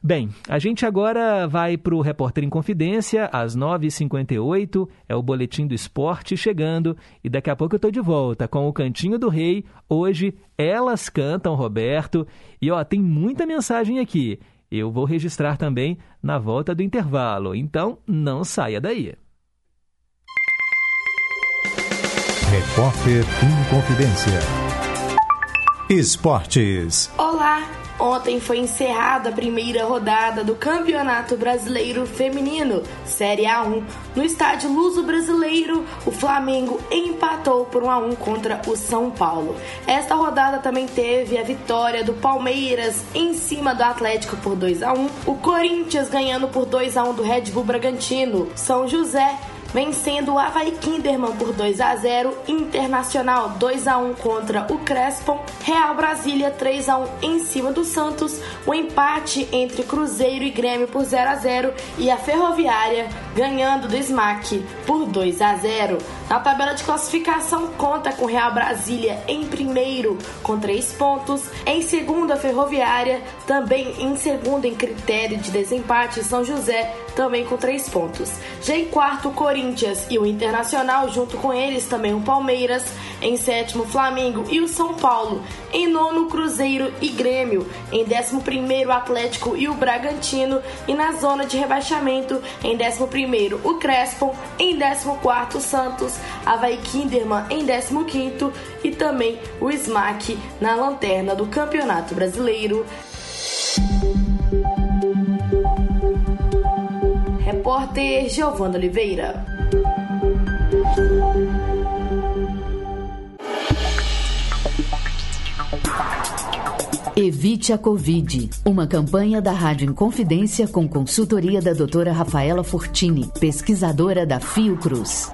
Speaker 2: Bem, a gente agora vai para o Repórter em Confidência, às 9h58, é o Boletim do Esporte chegando, e daqui a pouco eu tô de volta com o Cantinho do Rei. Hoje, elas cantam, Roberto, e ó, tem muita mensagem aqui. Eu vou registrar também na volta do intervalo, então não saia daí.
Speaker 13: Repórter em Confidência. Esportes.
Speaker 14: Olá! Ontem foi encerrada a primeira rodada do Campeonato Brasileiro Feminino, Série A1. No estádio Luso Brasileiro, o Flamengo empatou por 1 a 1 contra o São Paulo. Esta rodada também teve a vitória do Palmeiras em cima do Atlético por 2 a 1, o Corinthians ganhando por 2 a 1 do Red Bull Bragantino, São José vencendo o Havaí Kinderman por 2 a 0, Internacional 2 a 1 contra o Crespon, Real Brasília 3 a 1 em cima do Santos, o empate entre Cruzeiro e Grêmio por 0 a 0 e a Ferroviária ganhando do Smack por 2 a 0. Na tabela de classificação conta com Real Brasília em primeiro com 3 pontos, em segundo a Ferroviária, também em segundo em critério de desempate São José também com 3 pontos. Já em quarto, Corinthians e o Internacional, junto com eles também o Palmeiras. Em sétimo, Flamengo e o São Paulo. Em nono, Cruzeiro e Grêmio. Em décimo primeiro, Atlético e o Bragantino. E na zona de rebaixamento, em décimo primeiro, o Crespon. Em décimo quarto, o Santos. Havaí Kinderman em décimo quinto. E também o Smack na lanterna do Campeonato Brasileiro. Repórter Giovana Oliveira.
Speaker 10: Evite a Covid. Uma campanha da Rádio Inconfidência com consultoria da doutora Rafaela Fortini, pesquisadora da Fiocruz.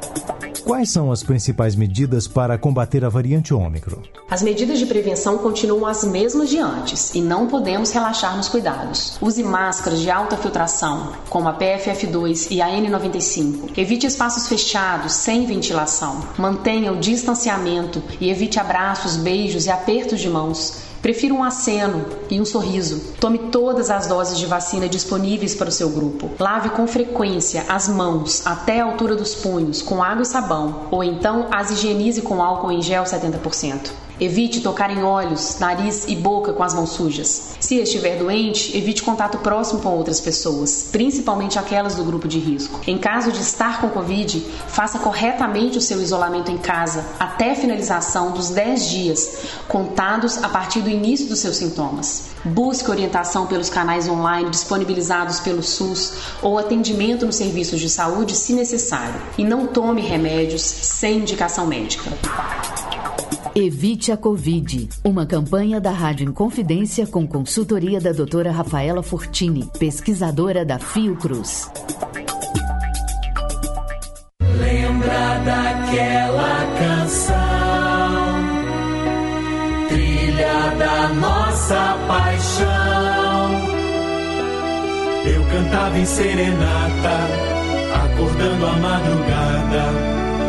Speaker 13: Quais são as principais medidas para combater a variante Ômicron?
Speaker 15: As medidas de prevenção continuam as mesmas de antes e não podemos relaxar nos cuidados. Use máscaras de alta filtração, como a PFF2 e a N95. Evite espaços fechados, sem ventilação. Mantenha o distanciamento e evite abraços, beijos e apertos de mãos. Prefira um aceno e um sorriso. Tome todas as doses de vacina disponíveis para o seu grupo. Lave com frequência as mãos até a altura dos punhos com água e sabão, ou então as higienize com álcool em gel 70%. Evite tocar em olhos, nariz e boca com as mãos sujas. Se estiver doente, evite contato próximo com outras pessoas, principalmente aquelas do grupo de risco. Em caso de estar com Covid, faça corretamente o seu isolamento em casa até a finalização dos 10 dias, contados a partir do início dos seus sintomas. Busque orientação pelos canais online disponibilizados pelo SUS ou atendimento nos serviços de saúde se necessário. E não tome remédios sem indicação médica.
Speaker 10: Evite a Covid. Uma campanha da Rádio Inconfidência com consultoria da doutora Rafaela Fortini, pesquisadora da Fiocruz.
Speaker 16: Lembra daquela canção, trilha da nossa paixão. Eu cantava em serenata, acordando a madrugada,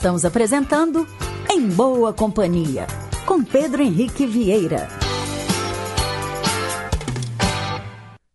Speaker 17: Estamos apresentando Em Boa Companhia, com Pedro Henrique Vieira.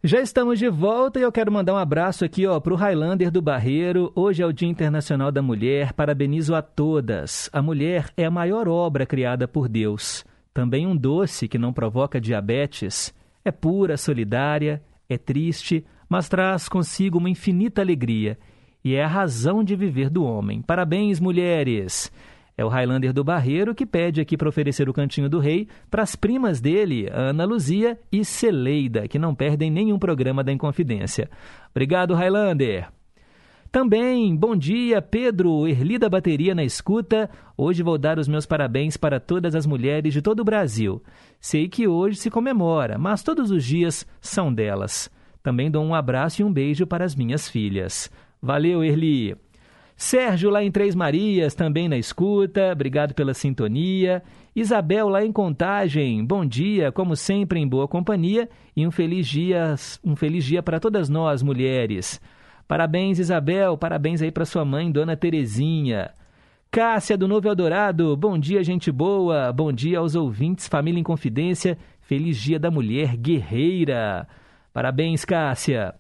Speaker 2: Já estamos de volta e eu quero mandar um abraço aqui ó, para o Highlander do Barreiro. Hoje é o Dia Internacional da Mulher. Parabenizo a todas. A mulher é a maior obra criada por Deus. Também um doce que não provoca diabetes. É pura, solidária, é triste, mas traz consigo uma infinita alegria. E é a razão de viver do homem. Parabéns, mulheres! É o Highlander do Barreiro que pede aqui para oferecer o Cantinho do Rei para as primas dele, Ana Luzia e Celeida, que não perdem nenhum programa da Inconfidência. Obrigado, Highlander. Também, bom dia, Pedro, Erli da Bateria na escuta. Hoje vou dar os meus parabéns para todas as mulheres de todo o Brasil. Sei que hoje se comemora, mas todos os dias são delas. Também dou um abraço e um beijo para as minhas filhas. Valeu, Erli. Sérgio lá em Três Marias, também na escuta, obrigado pela sintonia. Isabel lá em Contagem, bom dia, como sempre em boa companhia e um feliz dia, um feliz dia para todas nós, mulheres. Parabéns, Isabel, parabéns aí para sua mãe, Dona Terezinha. Cássia do Novo Eldorado, bom dia, gente boa, bom dia aos ouvintes, família em confidência, feliz dia da mulher guerreira. Parabéns, Cássia.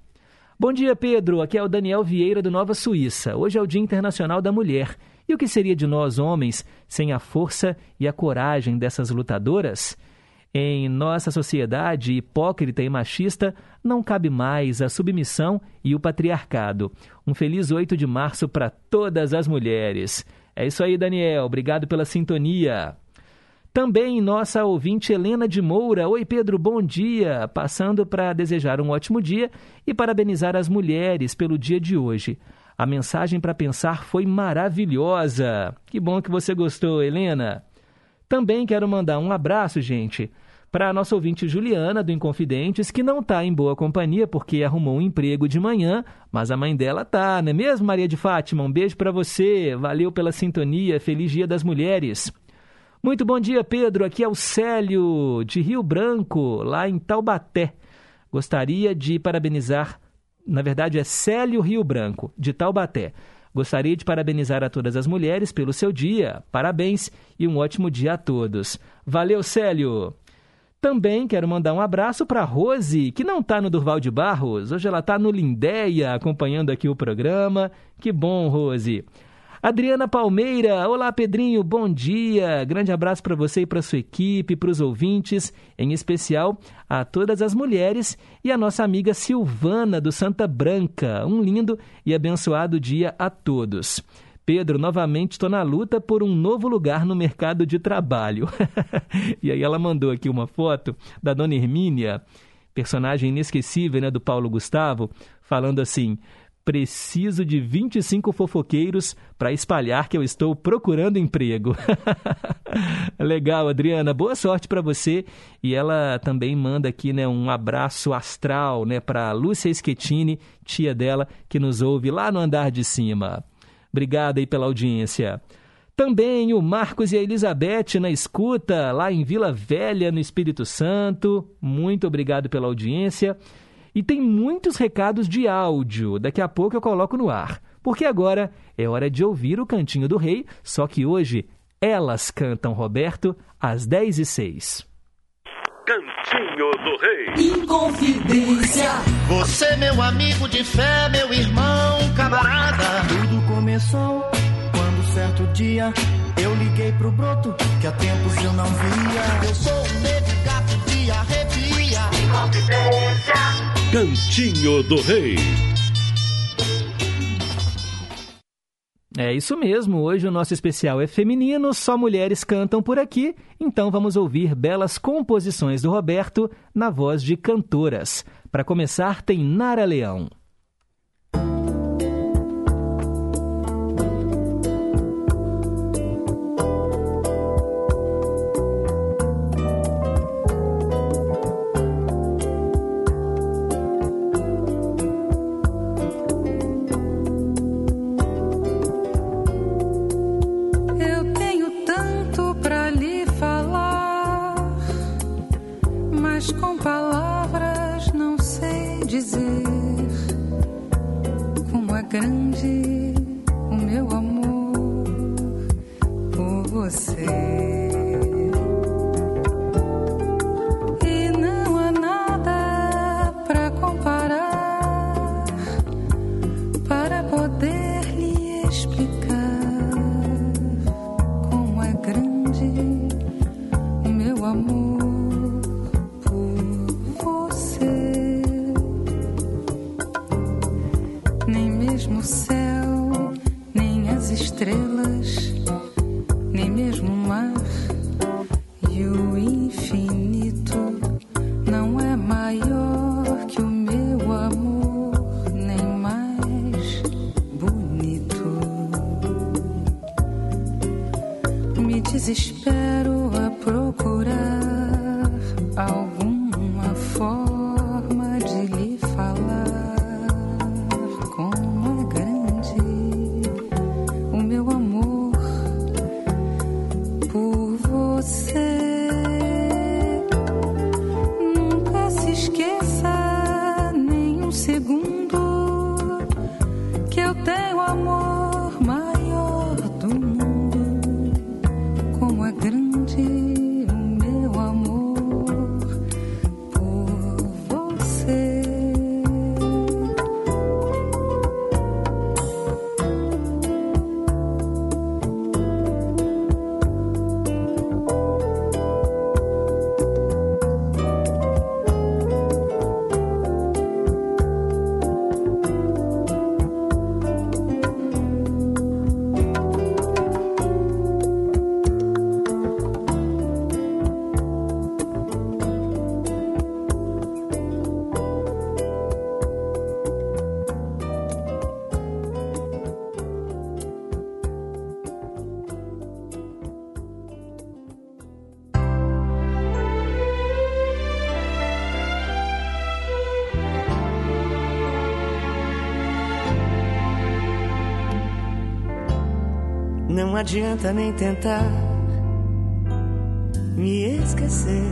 Speaker 2: Bom dia, Pedro. Aqui é o Daniel Vieira do Nova Suíça. Hoje é o Dia Internacional da Mulher. E o que seria de nós, homens, sem a força e a coragem dessas lutadoras? Em nossa sociedade hipócrita e machista, não cabe mais a submissão e o patriarcado. Um feliz 8 de março para todas as mulheres. É isso aí, Daniel. Obrigado pela sintonia. Também nossa ouvinte Helena de Moura. Oi, Pedro, bom dia. Passando para desejar um ótimo dia e parabenizar as mulheres pelo dia de hoje. A mensagem para pensar foi maravilhosa. Que bom que você gostou, Helena. Também quero mandar um abraço, gente, para a nossa ouvinte Juliana, do Inconfidentes, que não está em boa companhia porque arrumou um emprego de manhã, mas a mãe dela tá, não é mesmo, Maria de Fátima? Um beijo para você. Valeu pela sintonia. Feliz Dia das Mulheres. Muito bom dia, Pedro. Aqui é o Célio, de Rio Branco, lá em Taubaté. Gostaria de parabenizar, na verdade é Célio Rio Branco, de Taubaté. Gostaria de parabenizar a todas as mulheres pelo seu dia. Parabéns e um ótimo dia a todos. Valeu, Célio! Também quero mandar um abraço para Rose, que não está no Durval de Barros. Hoje ela está no Lindéia, acompanhando aqui o programa. Que bom, Rose. Adriana Palmeira, olá Pedrinho, bom dia. Grande abraço para você e para sua equipe, para os ouvintes, em especial a todas as mulheres e a nossa amiga Silvana do Santa Branca. Um lindo e abençoado dia a todos. Pedro, novamente estou na luta por um novo lugar no mercado de trabalho. e aí ela mandou aqui uma foto da dona Hermínia, personagem inesquecível né, do Paulo Gustavo, falando assim: Preciso de 25 fofoqueiros para espalhar que eu estou procurando emprego. Legal, Adriana. Boa sorte para você. E ela também manda aqui né, um abraço astral né, para Lúcia Schettini, tia dela, que nos ouve lá no andar de cima. Obrigado aí pela audiência. Também o Marcos e a Elizabeth na escuta, lá em Vila Velha, no Espírito Santo. Muito obrigado pela audiência. E tem muitos recados de áudio. Daqui a pouco eu coloco no ar. Porque agora é hora de ouvir o Cantinho do Rei, só que hoje elas cantam Roberto às 10 e 06
Speaker 5: Cantinho do Rei.
Speaker 7: Inconfidência. Você, meu amigo de fé, meu irmão, camarada.
Speaker 18: Tudo começou quando certo dia eu liguei pro broto que há tempos eu não via.
Speaker 7: Eu sou um negro gato de arrepia. Inconfidência.
Speaker 5: Cantinho do Rei.
Speaker 2: É isso mesmo, hoje o nosso especial é feminino, só mulheres cantam por aqui, então vamos ouvir belas composições do Roberto na voz de cantoras. Para começar, tem Nara Leão.
Speaker 19: Não
Speaker 20: adianta nem tentar me esquecer.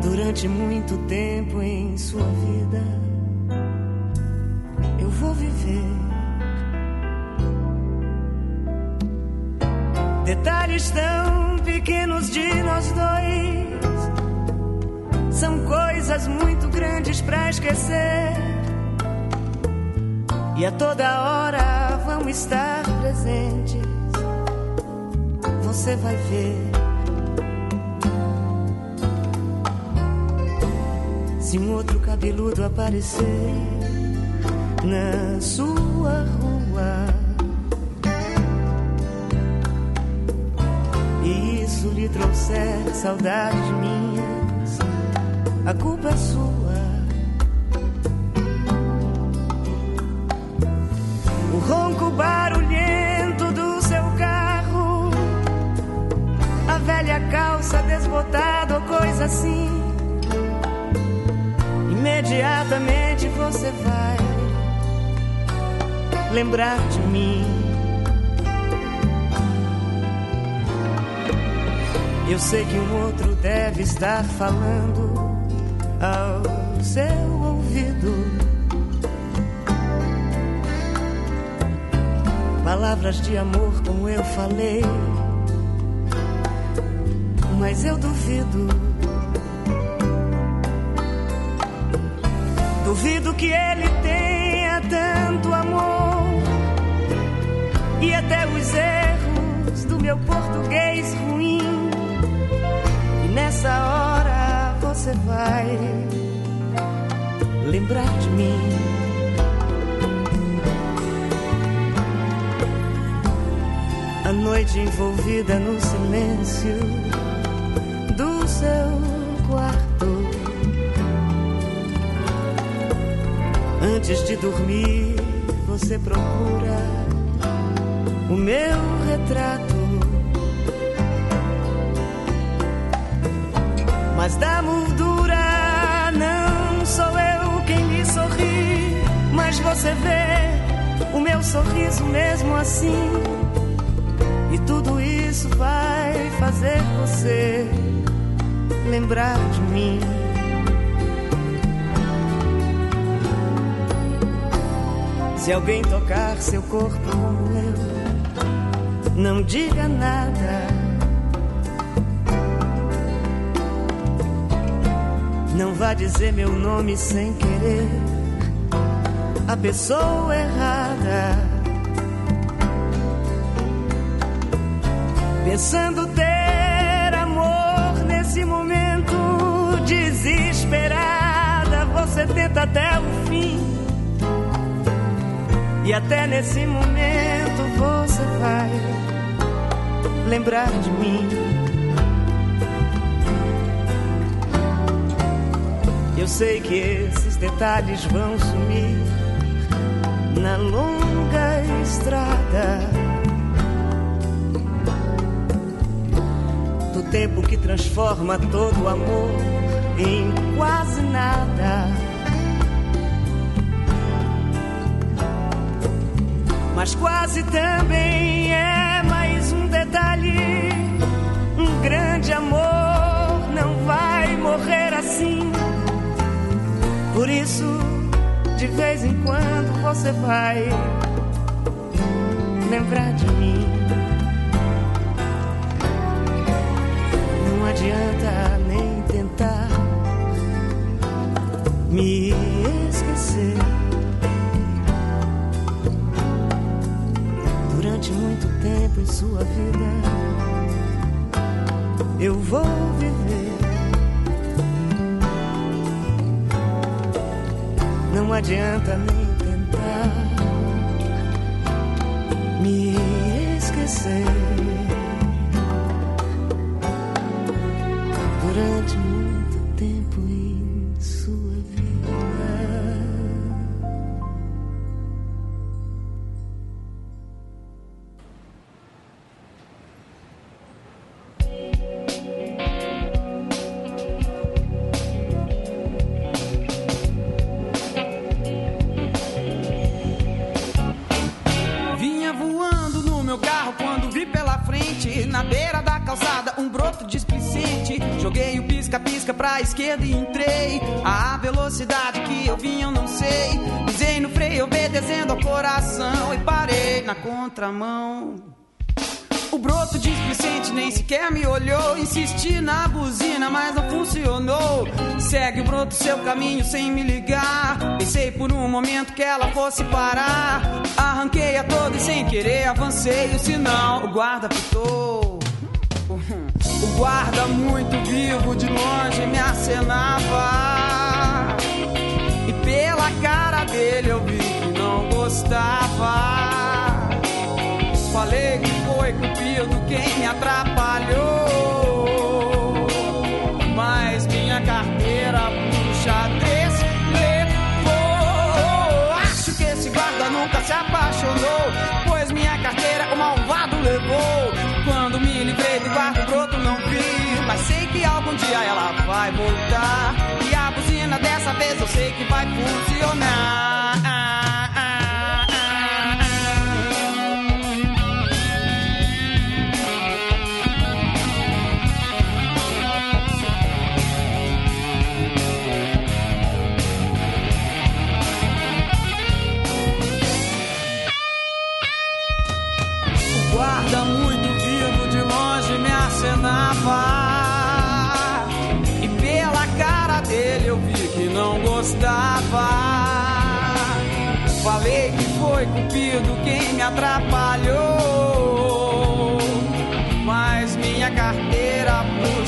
Speaker 20: Durante muito tempo em sua vida, toda hora vão estar presentes. Você vai ver. Se um outro cabeludo aparecer na sua rua e isso lhe trouxer saudades minhas, a culpa é sua. Lembrar de mim. Eu sei que um outro deve estar falando ao seu ouvido. Palavras de amor como eu falei, mas eu duvido. Duvido que ele tenha português ruim. E nessa hora você vai lembrar de mim. A noite envolvida no silêncio do seu quarto. Antes de dormir, você procura o meu retrato. Mas da moldura não sou eu quem lhe sorri, mas você vê o meu sorriso mesmo assim. E tudo isso vai fazer você lembrar de mim. Se alguém tocar seu corpo eu, não diga nada. Não vá dizer meu nome sem querer. A pessoa errada. Pensando ter amor nesse momento desesperada, você tenta até o fim. E até nesse momento você vai lembrar de mim. Eu sei que esses detalhes vão sumir na longa estrada do tempo que transforma todo amor em quase nada. Mas quase também é mais um detalhe. Um grande amor isso, de vez em quando você vai lembrar de mim. Não adianta nem tentar me esquecer. Durante muito tempo em sua vida, eu vou viver. Não adianta nem tentar me esquecer.
Speaker 21: Insisti na buzina, mas não funcionou. Segue o broto seu caminho sem me ligar. Pensei por um momento que ela fosse parar. Arranquei a toda e sem querer avancei o sinal. O guarda pitou. O guarda muito vivo de longe me acenava. E pela cara dele eu vi que não gostava. Falei que foi Cupido quem me atrapalhou. Apaixonou. Pois minha carteira o malvado levou. Quando me livrei do guarda, o broto não vi. Mas sei que algum dia ela vai voltar. E a buzina dessa vez eu sei que vai funcionar. Falei que foi Cupido quem me atrapalhou. Mas minha carteira pro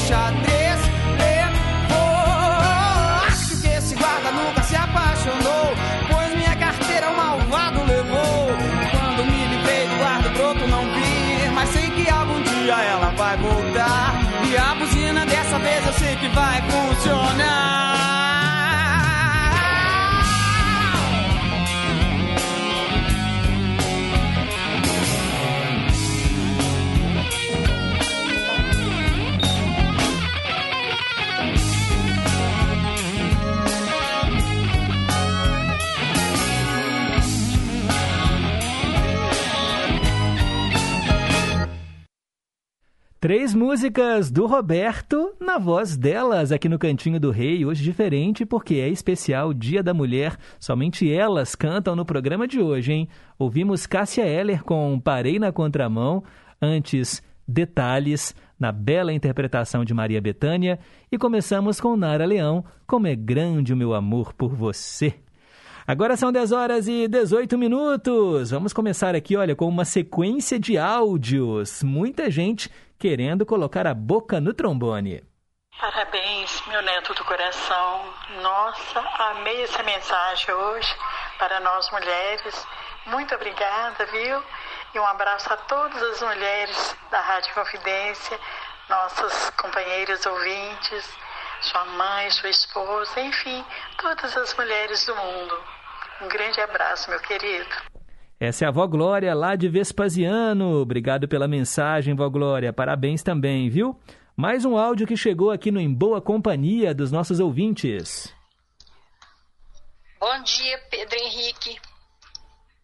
Speaker 2: Três músicas do Roberto na voz delas aqui no Cantinho do Rei. Hoje diferente porque é especial Dia da Mulher. Somente elas cantam no programa de hoje, hein? Ouvimos Cássia Eller com Parei na Contramão. Antes, Detalhes, na bela interpretação de Maria Bethânia. E começamos com Nara Leão, Como é Grande o Meu Amor por Você. Agora são 10 horas e 18 minutos. Vamos começar aqui, olha, com uma sequência de áudios. Muita gente querendo colocar a boca no trombone.
Speaker 22: Parabéns, meu neto do coração. Nossa, amei essa mensagem hoje para nós mulheres. Muito obrigada, viu? E um abraço a todas as mulheres da Rádio Confidência, nossas companheiras ouvintes, sua mãe, sua esposa, enfim, todas as mulheres do mundo. Um grande abraço, meu querido.
Speaker 2: Essa é a Vó Glória, lá de Vespasiano. Obrigado pela mensagem, Vó Glória. Parabéns também, viu? Mais um áudio que chegou aqui no Em Boa Companhia dos nossos ouvintes.
Speaker 23: Bom dia, Pedro Henrique.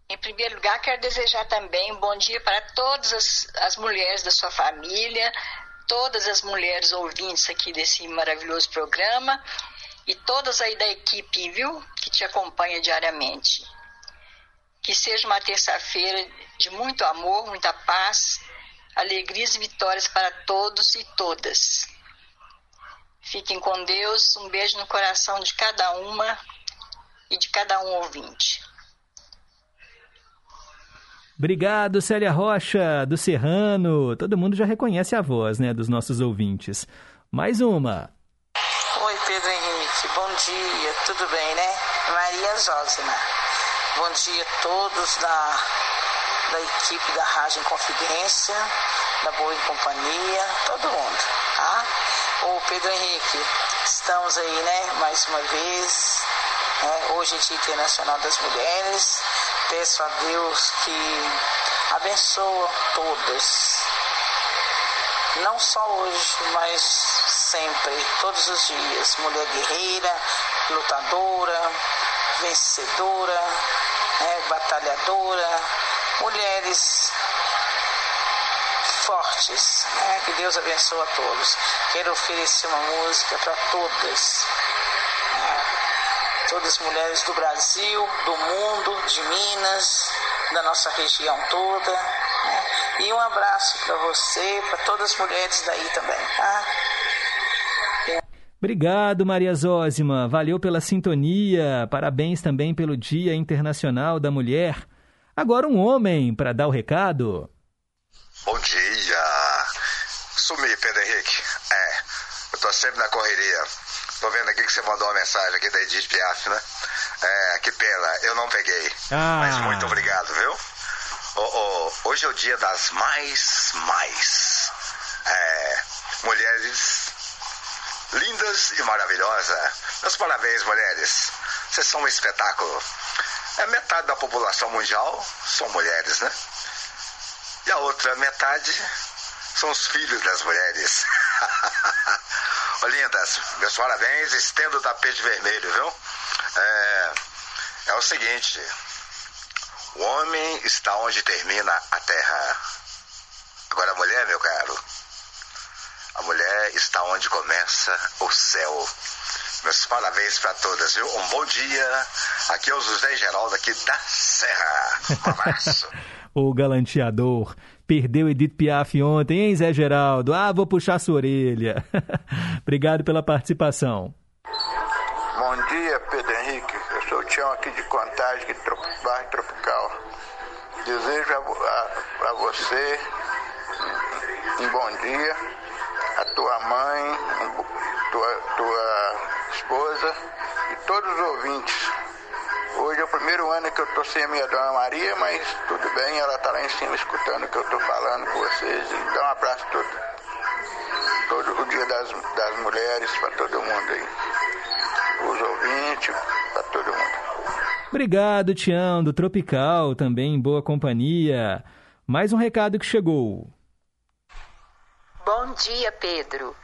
Speaker 23: Em primeiro lugar, quero desejar também um bom dia para todas as, as mulheres da sua família, todas as mulheres ouvintes aqui desse maravilhoso programa e todas aí da equipe, viu, que te acompanha diariamente. Que seja uma terça-feira de muito amor, muita paz, alegrias e vitórias para todos e todas. Fiquem com Deus, um beijo no coração de cada uma e de cada um ouvinte.
Speaker 2: Obrigado, Célia Rocha, do Serrano. Todo mundo já reconhece a voz, né, dos nossos ouvintes. Mais uma.
Speaker 24: Oi, Pedro Henrique. Bom dia. Tudo bem, né? Maria Zózima. Bom dia a todos da, da equipe da Rádio Confidência, da Boa em Companhia, todo mundo, tá? Ô, Pedro Henrique, estamos aí, né, mais uma vez. né? hoje é Dia Internacional das Mulheres. Peço a Deus que abençoa todas. Não só hoje, mas sempre, todos os dias. Mulher guerreira, lutadora, vencedora, né, batalhadora, mulheres fortes. Né? Que Deus abençoe a todos. Quero oferecer uma música para todas. né, Todas as mulheres do Brasil, do mundo, de Minas, da nossa região toda. E um abraço para você, para todas as mulheres daí também, tá?
Speaker 2: Obrigado, Maria Zózima. Valeu pela sintonia. Parabéns também pelo Dia Internacional da Mulher. Agora um homem para dar o recado.
Speaker 25: Bom dia. Sumi, Pedro Henrique. É, eu tô sempre na correria. Tô vendo aqui que você mandou uma mensagem aqui da Edith Piaf, né? É, que pena, eu não peguei.
Speaker 2: Ah.
Speaker 25: Mas muito obrigado, viu? Ô, ô, hoje é o dia das mais, mais é, mulheres lindas e maravilhosas. Meus parabéns, mulheres. Vocês são um espetáculo. É metade da população mundial são mulheres, né? E a outra metade são os filhos das mulheres. Ô, lindas, meus parabéns. Estendo o tapete vermelho, viu? É, é o seguinte: o homem está onde termina a terra. Agora a mulher, meu caro, a mulher está onde começa o céu. Meus parabéns para todas, viu? Um bom dia. Aqui é o José Geraldo, aqui da Serra. Um abraço.
Speaker 2: O galanteador. Perdeu Edith Piaf ontem, hein, Zé Geraldo? Ah, vou puxar sua orelha. Obrigado pela participação.
Speaker 26: Bom dia, Pedro Henrique. Eu sou o Tião aqui de Contagem, aqui de Trop- bairro Tropical. Desejo a, vo- a- a você um bom dia, a tua mãe, tua, tua esposa e todos os ouvintes. Hoje é o primeiro ano que eu tô sem a minha Dona Maria, mas tudo bem, ela tá lá em cima escutando o que eu tô falando com vocês. Então um abraço todo, todo o dia das, das mulheres para todo mundo aí. Os ouvintes, para todo mundo.
Speaker 2: Obrigado, Tião, do Tropical, também em boa companhia. Mais um recado que chegou.
Speaker 27: Bom dia, Pedro.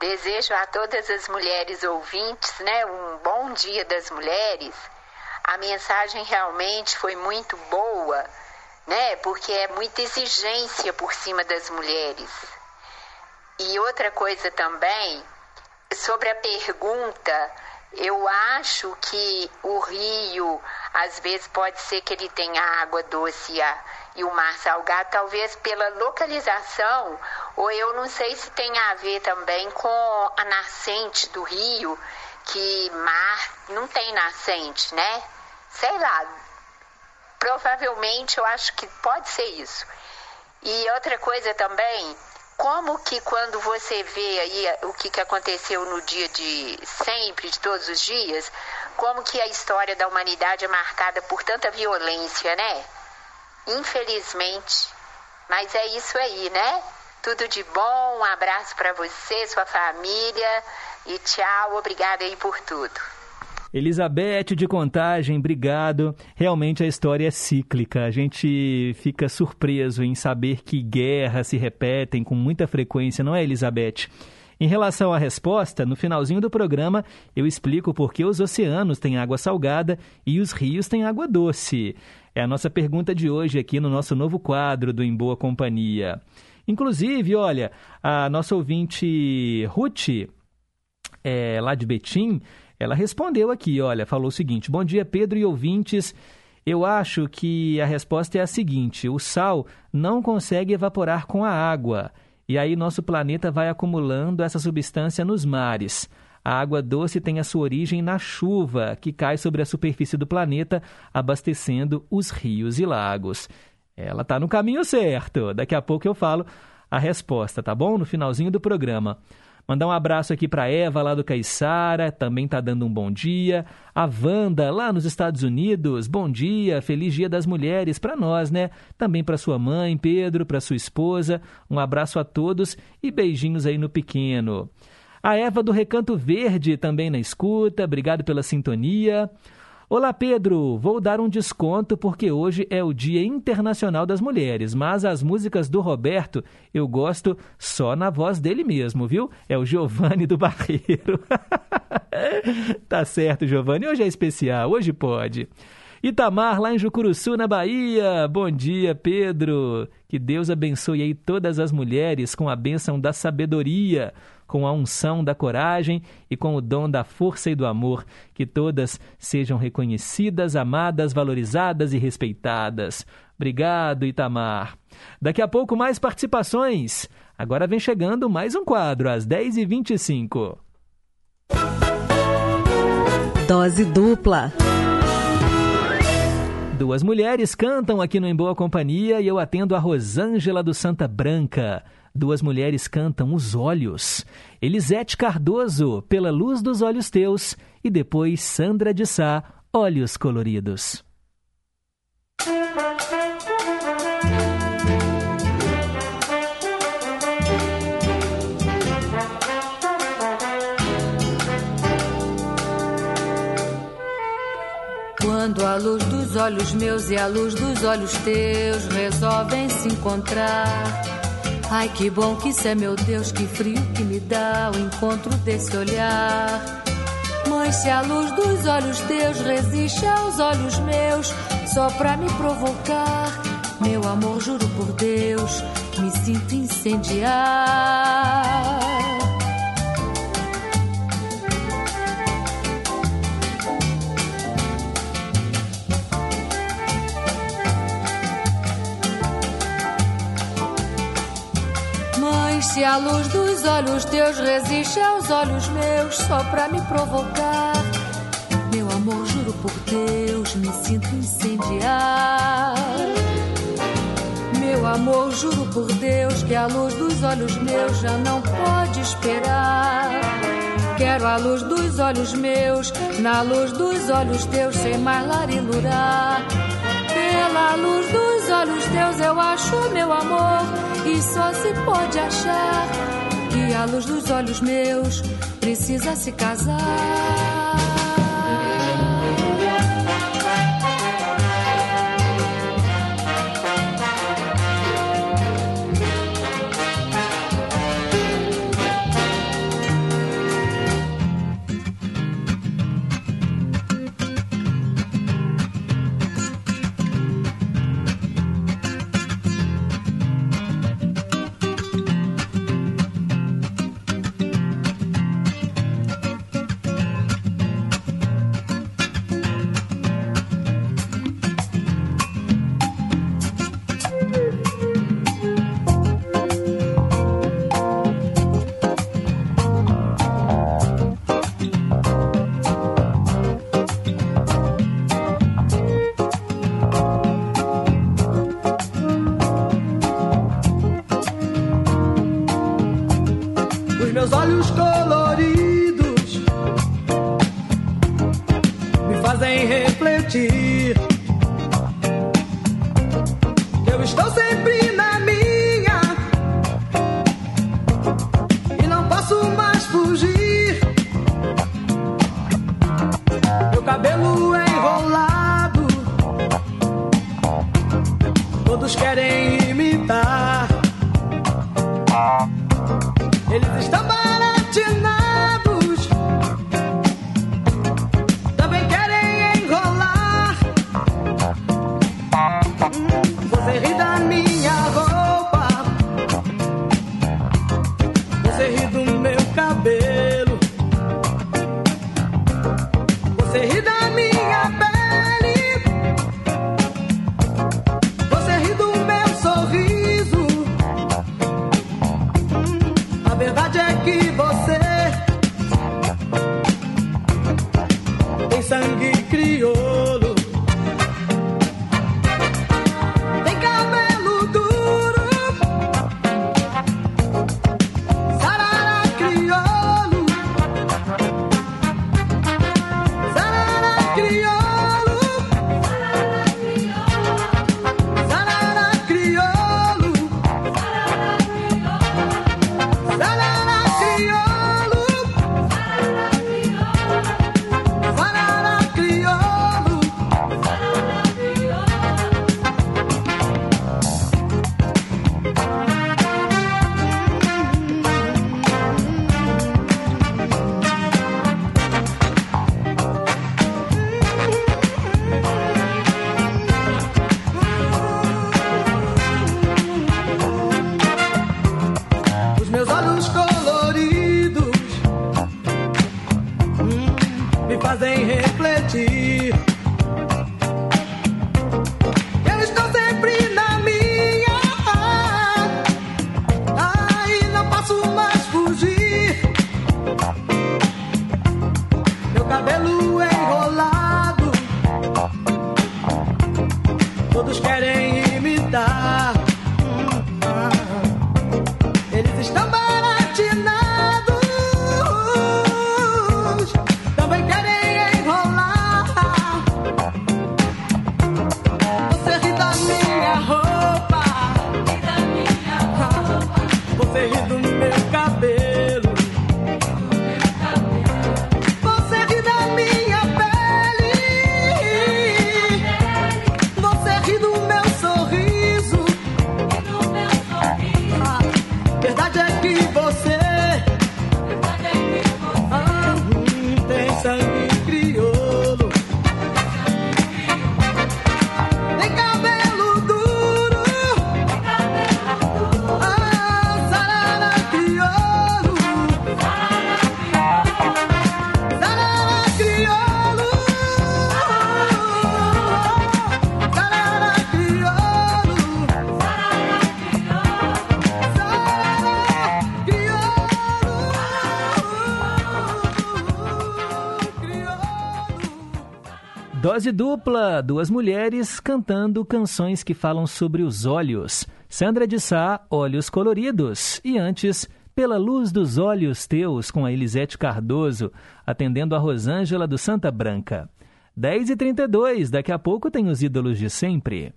Speaker 27: Desejo a todas as mulheres ouvintes, né, um bom dia das mulheres. A mensagem realmente foi muito boa, né, porque é muita exigência por cima das mulheres. E outra coisa também, sobre a pergunta, eu acho que o rio, às vezes pode ser que ele tenha água doce e, o mar salgado, talvez pela localização, ou eu não sei se tem a ver também com a nascente do rio, que mar não tem nascente, né? Sei lá. Provavelmente eu acho que pode ser isso. E outra coisa também, como que quando você vê aí o que, que aconteceu no dia de sempre, de todos os dias, como que a história da humanidade é marcada por tanta violência, né? Infelizmente. Mas é isso aí, né? Tudo de bom, um abraço para você, sua família e tchau, obrigada aí por tudo.
Speaker 2: Elizabeth de Contagem, obrigado. Realmente a história é cíclica. A gente fica surpreso em saber que guerras se repetem com muita frequência, não é, Elizabeth? Em relação à resposta, no finalzinho do programa eu explico por que os oceanos têm água salgada e os rios têm água doce. É a nossa pergunta de hoje aqui no nosso novo quadro do Em Boa Companhia. Inclusive, olha, a nossa ouvinte Ruth, é, lá de Betim, ela respondeu aqui, olha, falou o seguinte: Bom dia, Pedro e ouvintes. Eu acho que a resposta é a seguinte: o sal não consegue evaporar com a água. E aí nosso planeta vai acumulando essa substância nos mares. A água doce tem a sua origem na chuva, que cai sobre a superfície do planeta, abastecendo os rios e lagos. Ela está no caminho certo. Daqui a pouco eu falo a resposta, tá bom? No finalzinho do programa. Mandar um abraço aqui para Eva, lá do Caiçara, também tá dando um bom dia. A Wanda, lá nos Estados Unidos, bom dia, feliz Dia das Mulheres para nós, né? Também para sua mãe, Pedro, para sua esposa. Um abraço a todos e beijinhos aí no pequeno. A Eva do Recanto Verde também na escuta, obrigado pela sintonia. Olá, Pedro. Vou dar um desconto porque hoje é o Dia Internacional das Mulheres, mas as músicas do Roberto eu gosto só na voz dele mesmo, viu? É o Giovanni do Barreiro. tá certo, Giovanni. Hoje é especial, hoje pode. Itamar, lá em Jucuruçu, na Bahia. Bom dia, Pedro. Que Deus abençoe aí todas as mulheres com a bênção da sabedoria com a unção da coragem e com o dom da força e do amor, que todas sejam reconhecidas, amadas, valorizadas e respeitadas. Obrigado, Itamar. Daqui a pouco mais participações. Agora vem chegando mais um quadro, às 10h25.
Speaker 17: Dose dupla.
Speaker 2: Duas mulheres cantam aqui no Em Boa Companhia e eu atendo a Rosângela do Santa Branca. Duas mulheres cantam Os Olhos. Elisete Cardoso, Pela Luz dos Olhos Teus. E depois Sandra de Sá, Olhos Coloridos.
Speaker 19: Quando a luz dos olhos meus e a luz dos olhos teus resolvem se encontrar. Ai, que bom que isso é, meu Deus, que frio que me dá o encontro desse olhar. Mas se a luz dos olhos teus resiste aos olhos meus, só pra me provocar, meu amor, juro por Deus, me sinto incendiar. Se a luz dos olhos teus resiste aos olhos meus, só pra me provocar, meu amor, juro por Deus, me sinto incendiar. Meu amor, juro por Deus que a luz dos olhos meus já não pode esperar. Quero a luz dos olhos meus, na luz dos olhos teus, sem mais larilurar. Pela luz dos olhos teus eu acho meu amor, e só se pode achar que a luz dos olhos meus precisa se casar.
Speaker 2: Dose dupla, duas mulheres cantando canções que falam sobre os olhos. Sandra de Sá, Olhos Coloridos. E antes, Pela Luz dos Olhos Teus, com a Elisete Cardoso, atendendo a Rosângela do Santa Branca. 10h32, daqui a pouco tem os ídolos de sempre.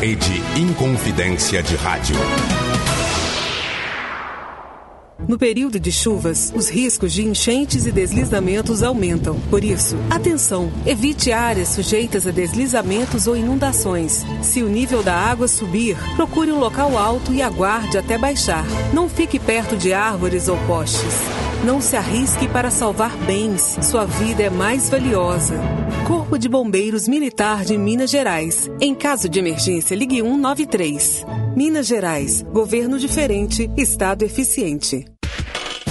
Speaker 8: Rede Inconfidência de Rádio.
Speaker 4: No período de chuvas, os riscos de enchentes e deslizamentos aumentam. Por isso, atenção! Evite áreas sujeitas a deslizamentos ou inundações. Se o nível da água subir, procure um local alto e aguarde até baixar. Não fique perto de árvores ou postes. Não se arrisque para salvar bens. Sua vida é mais valiosa. Corpo de Bombeiros Militar de Minas Gerais. Em caso de emergência, ligue 193. Minas Gerais. Governo diferente, Estado eficiente.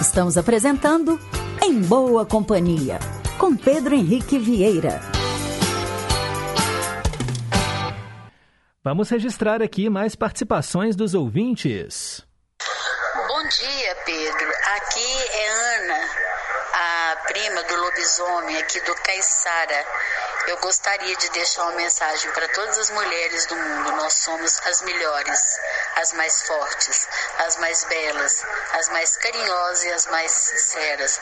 Speaker 10: Estamos apresentando Em Boa Companhia, com Pedro Henrique Vieira.
Speaker 2: Vamos registrar aqui mais participações dos ouvintes.
Speaker 23: Bom dia, Pedro. Aqui é Ana, a prima do lobisomem aqui do Caiçara. Eu gostaria de deixar uma mensagem para todas as mulheres do mundo. Nós somos as melhores, as mais fortes, as mais belas, as mais carinhosas e as mais sinceras.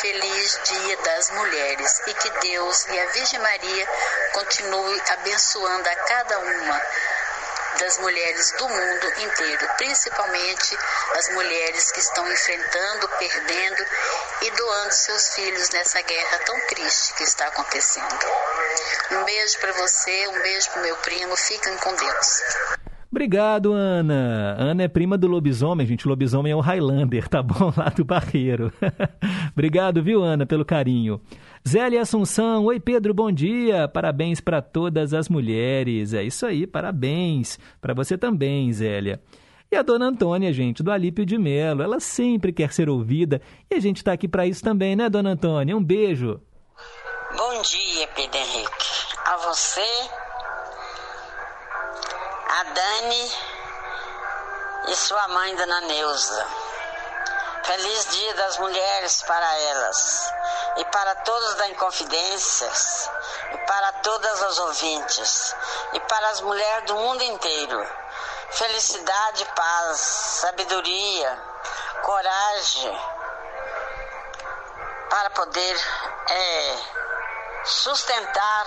Speaker 23: Feliz Dia das Mulheres e que Deus e a Virgem Maria continue abençoando a cada uma das mulheres do mundo inteiro, principalmente as mulheres que estão enfrentando, perdendo e doando seus filhos nessa guerra tão triste que está acontecendo. Um beijo para você, um beijo para meu primo, fiquem com Deus.
Speaker 2: Obrigado, Ana. Ana é prima do lobisomem, gente. O lobisomem é o Highlander, tá bom? Lá do Barreiro. Obrigado, viu, Ana, pelo carinho. Zélia Assunção, oi Pedro, bom dia. Parabéns para todas as mulheres. É isso aí, parabéns. Para você também, Zélia. E a dona Antônia, gente, do Alípio de Melo, ela sempre quer ser ouvida e a gente está aqui para isso também, né, dona Antônia? Um beijo.
Speaker 23: Bom dia, Pedro Henrique. A você, a Dani e sua mãe, Dona Neuza. Feliz Dia das Mulheres para elas e para todos da Inconfidências e para todas as ouvintes e para as mulheres do mundo inteiro. Felicidade, paz, sabedoria, coragem para poder é, sustentar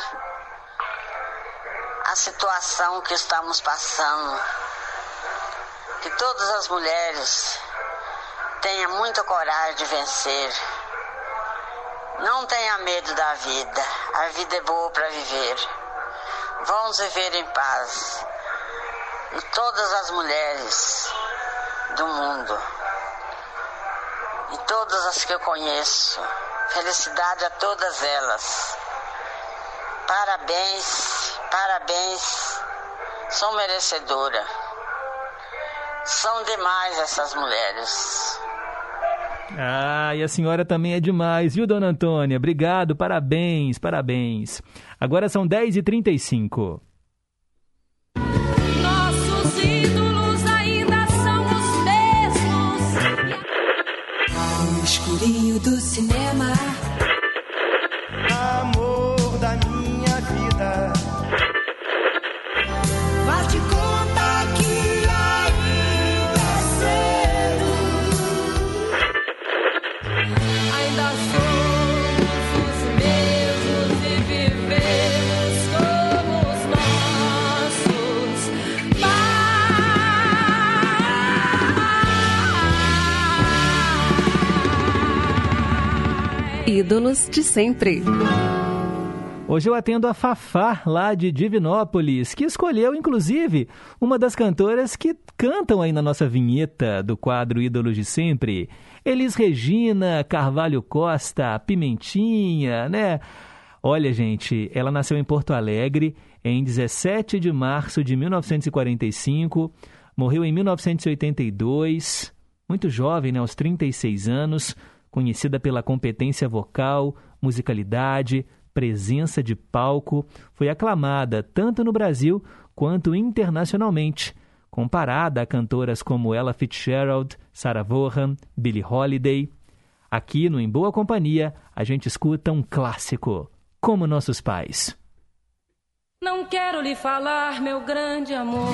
Speaker 23: a situação que estamos passando. Que todas as mulheres tenham muita coragem de vencer
Speaker 24: Não tenha medo da vida. A vida é boa para viver. Vamos viver em paz. E todas as mulheres do mundo. E todas as que eu conheço. Felicidade a todas elas. Parabéns, parabéns. São merecedora. São demais essas mulheres.
Speaker 2: Ah, e a senhora também é demais, viu, dona Antônia? Obrigado, parabéns, parabéns. Agora são 10h35.
Speaker 7: Ídolos
Speaker 18: de
Speaker 28: sempre.
Speaker 2: Hoje eu atendo a Fafá, lá de Divinópolis, que escolheu, inclusive, uma das cantoras que cantam aí na nossa vinheta do quadro Ídolos de Sempre. Elis Regina, Carvalho Costa, Pimentinha, né? Olha, gente, ela nasceu em Porto Alegre em 17 de março de 1945, morreu em 1982, muito jovem, né, aos 36 anos, conhecida pela competência vocal, musicalidade, presença de palco, foi aclamada tanto no Brasil quanto internacionalmente, comparada a cantoras como Ella Fitzgerald, Sarah Vaughan, Billie Holiday. Aqui no Em Boa Companhia, a gente escuta um clássico, Como Nossos Pais.
Speaker 7: Não quero lhe falar, meu grande amor,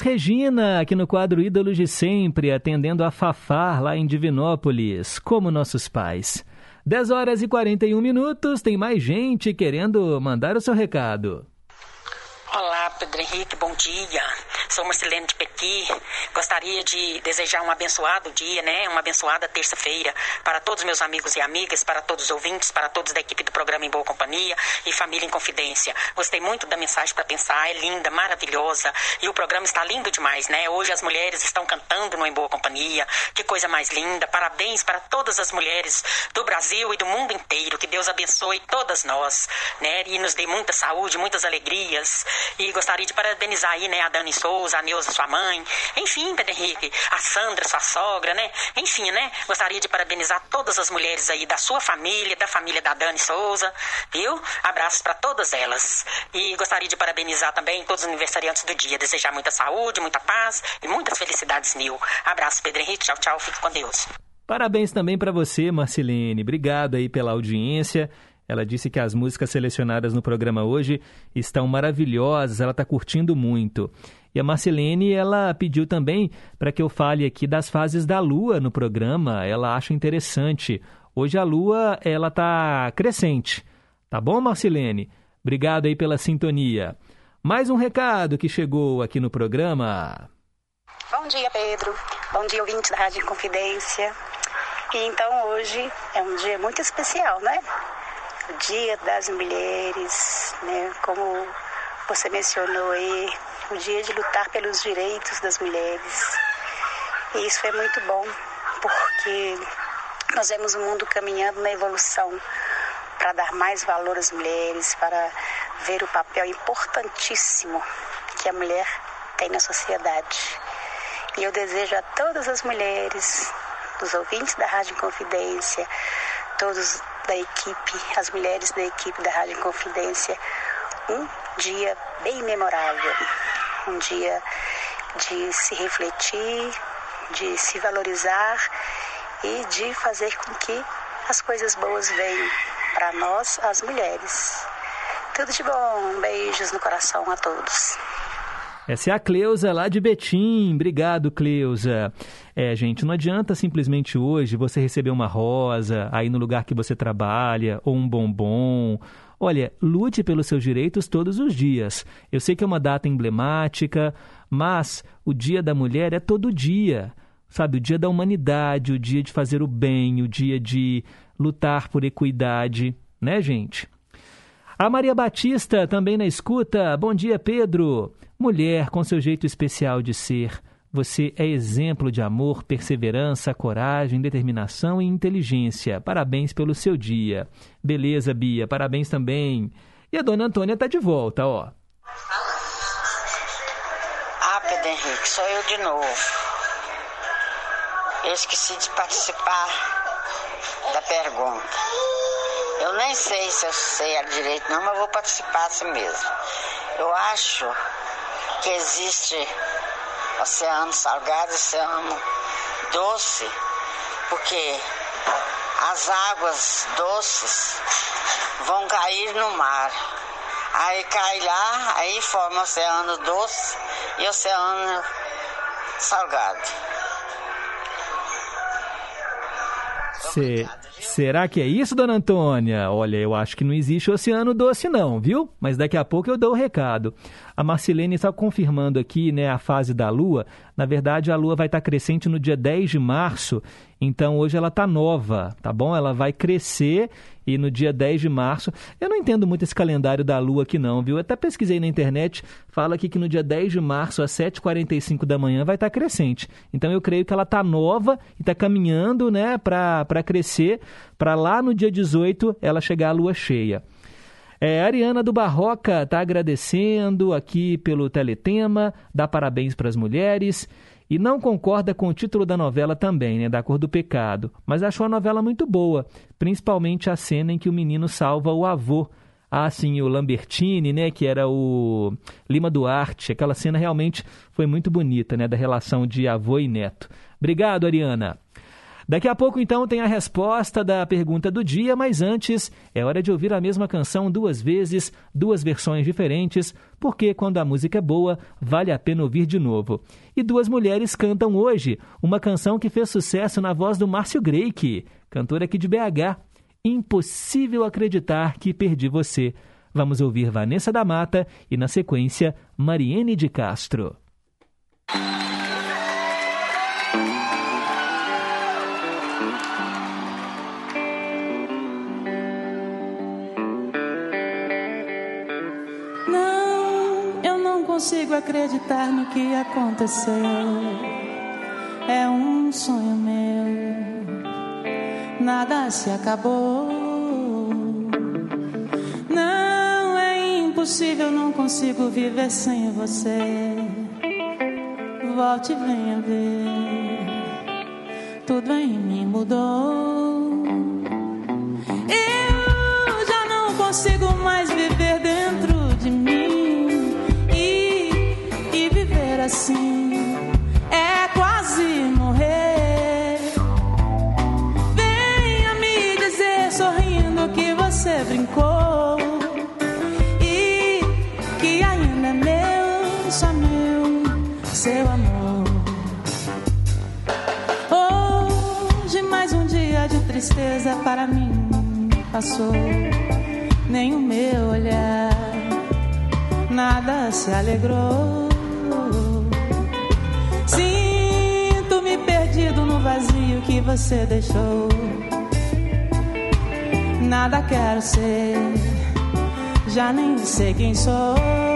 Speaker 2: Regina, aqui no quadro Ídolos de Sempre, atendendo a Fafar, lá em Divinópolis, como nossos pais. 10 horas e 41 minutos, tem mais gente querendo mandar o seu recado.
Speaker 29: Pedro Henrique, bom dia. Sou Marcelene de Pequi. Gostaria de desejar um abençoado dia, né? Uma abençoada terça-feira para todos meus amigos e amigas, para todos os ouvintes, para todos da equipe do programa Em Boa Companhia e Família em Confidência. Gostei muito da mensagem para pensar, é linda, maravilhosa e o programa está lindo demais, né? Hoje as mulheres estão cantando no Em Boa Companhia. Que coisa mais linda. Parabéns para todas as mulheres do Brasil e do mundo inteiro. Que Deus abençoe todas nós, né? E nos dê muita saúde, muitas alegrias. E gostaria de parabenizar aí, né, a Dani Souza, a Neuza, sua mãe. Enfim, Pedro Henrique, a Sandra, sua sogra, né? Enfim, né? Gostaria de parabenizar todas as mulheres aí da sua família, da família da Dani Souza, viu? Abraços para todas elas. E gostaria de parabenizar também todos os aniversariantes do dia. Desejar muita saúde, muita paz e muitas felicidades mil. Abraço, Pedro Henrique. Tchau, tchau. Fique com Deus.
Speaker 2: Parabéns também para você, Marcelene. Obrigado aí pela audiência. Ela disse que as músicas selecionadas no programa hoje estão maravilhosas, ela está curtindo muito. E a Marcelene, ela pediu também para que eu fale aqui das fases da Lua no programa. Ela acha interessante. Hoje a Lua, ela está crescente. Tá bom, Marcelene? Obrigado aí pela sintonia. Mais um recado que chegou aqui no programa.
Speaker 30: Bom dia, Pedro. Bom dia, ouvinte da Rádio Confidência. E então hoje é um dia muito especial, né? Dia das Mulheres, né? Como você mencionou aí, o dia de lutar pelos direitos das mulheres. E isso é muito bom, porque nós vemos o mundo caminhando na evolução para dar mais valor às mulheres, para ver o papel importantíssimo que a mulher tem na sociedade. E eu desejo a todas as mulheres, os ouvintes da Rádio Confidência, todos da equipe, as mulheres da equipe da Rádio Confidência, um dia bem memorável, um dia de se refletir, de se valorizar e de fazer com que as coisas boas venham para nós, as mulheres. Tudo de bom, beijos no coração a todos.
Speaker 2: Essa é a Cleusa lá de Betim. Obrigado, Cleusa. É, gente, não adianta simplesmente hoje você receber uma rosa aí no lugar que você trabalha ou um bombom. Olha, lute pelos seus direitos todos os dias. Eu sei que é uma data emblemática, mas o Dia da Mulher é todo dia. Sabe, o dia da humanidade, o dia de fazer o bem, o dia de lutar por equidade, né, gente? A Maria Batista também na escuta. Bom dia, Pedro. Mulher com seu jeito especial de ser. Você é exemplo de amor, perseverança, coragem, determinação e inteligência. Parabéns pelo seu dia. Beleza, Bia. Parabéns também. E a dona Antônia está de volta, ó.
Speaker 24: Ah, Pedro Henrique, sou eu de novo. Eu esqueci de participar da pergunta. Eu nem sei se eu sei direito, não, mas vou participar assim mesmo. Eu acho que existe oceano salgado oceano doce, porque as águas doces vão cair no mar. Aí cai lá, aí forma oceano doce e oceano salgado.
Speaker 2: Se- será que é isso, dona Antônia? Olha, eu acho que não existe oceano doce não, viu? Mas daqui a pouco eu dou o recado. A Marcilene está confirmando aqui, né, a fase da Lua. Na verdade, a Lua vai estar crescente no dia 10 de março, então hoje ela está nova, tá bom? Ela vai crescer e no dia 10 de março... Eu não entendo muito esse calendário da Lua aqui não, viu? Eu até pesquisei na internet, fala aqui que no dia 10 de março, às 7h45 da manhã, vai estar crescente. Então eu creio que ela está nova e está caminhando, né, para crescer, para lá no dia 18 ela chegar à Lua cheia. É, Ariana do Barroca está agradecendo aqui pelo teletema, dá parabéns para as mulheres e não concorda com o título da novela também, né, da Cor do Pecado, mas achou a novela muito boa, principalmente a cena em que o menino salva o avô. Ah, sim, o Lambertini, né, que era o Lima Duarte. Aquela cena realmente foi muito bonita, né, da relação de avô e neto. Obrigado, Ariana. Daqui a pouco, então, tem a resposta da pergunta do dia, mas antes é hora de ouvir a mesma canção duas vezes, duas versões diferentes, porque quando a música é boa, vale a pena ouvir de novo. E duas mulheres cantam hoje uma canção que fez sucesso na voz do Márcio Greik, cantor aqui de BH. Impossível acreditar que perdi você. Vamos ouvir Vanessa da Mata e, na sequência, Mariene de Castro.
Speaker 3: Consigo acreditar no que aconteceu. É um sonho meu, nada se acabou. Não, é impossível, não consigo viver sem você. Volte e venha ver, tudo em mim mudou. Eu já não consigo mais tristeza para mim passou. Nem o meu olhar, nada se alegrou. Sinto-me perdido no vazio que você deixou. Nada quero ser, já nem sei quem sou.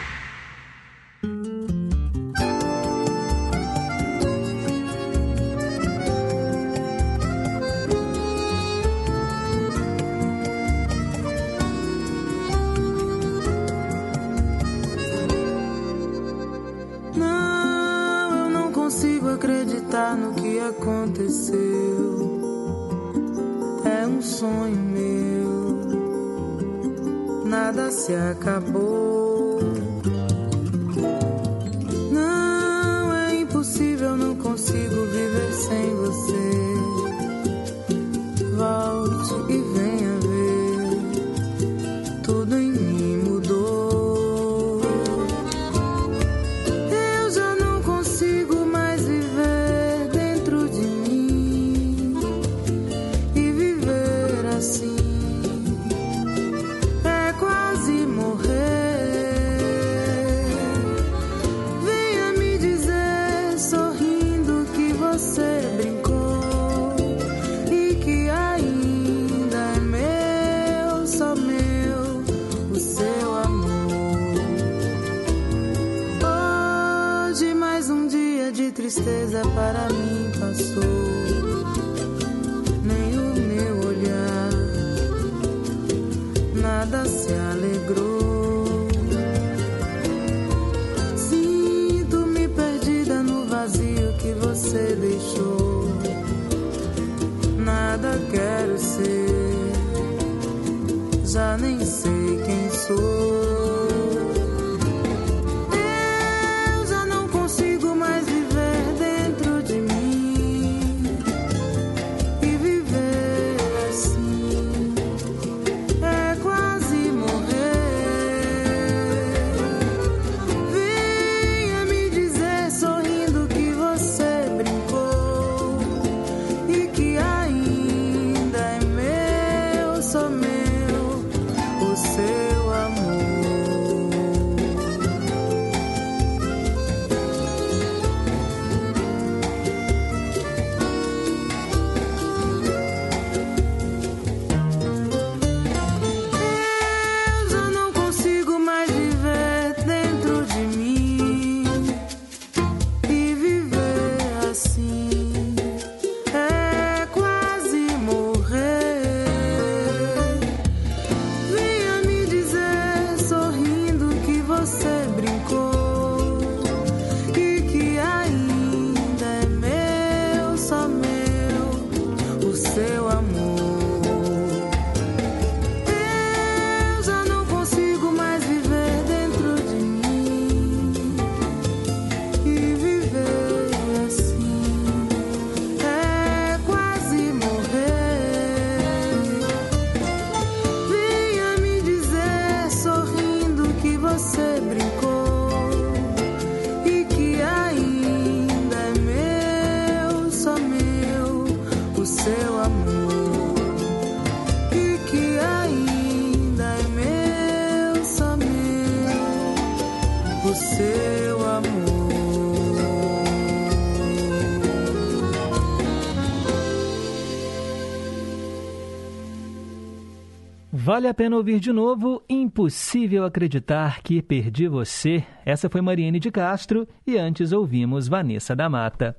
Speaker 2: Vale a pena ouvir de novo Impossível Acreditar que Perdi Você. Essa foi Mariane de Castro e antes ouvimos Vanessa da Mata.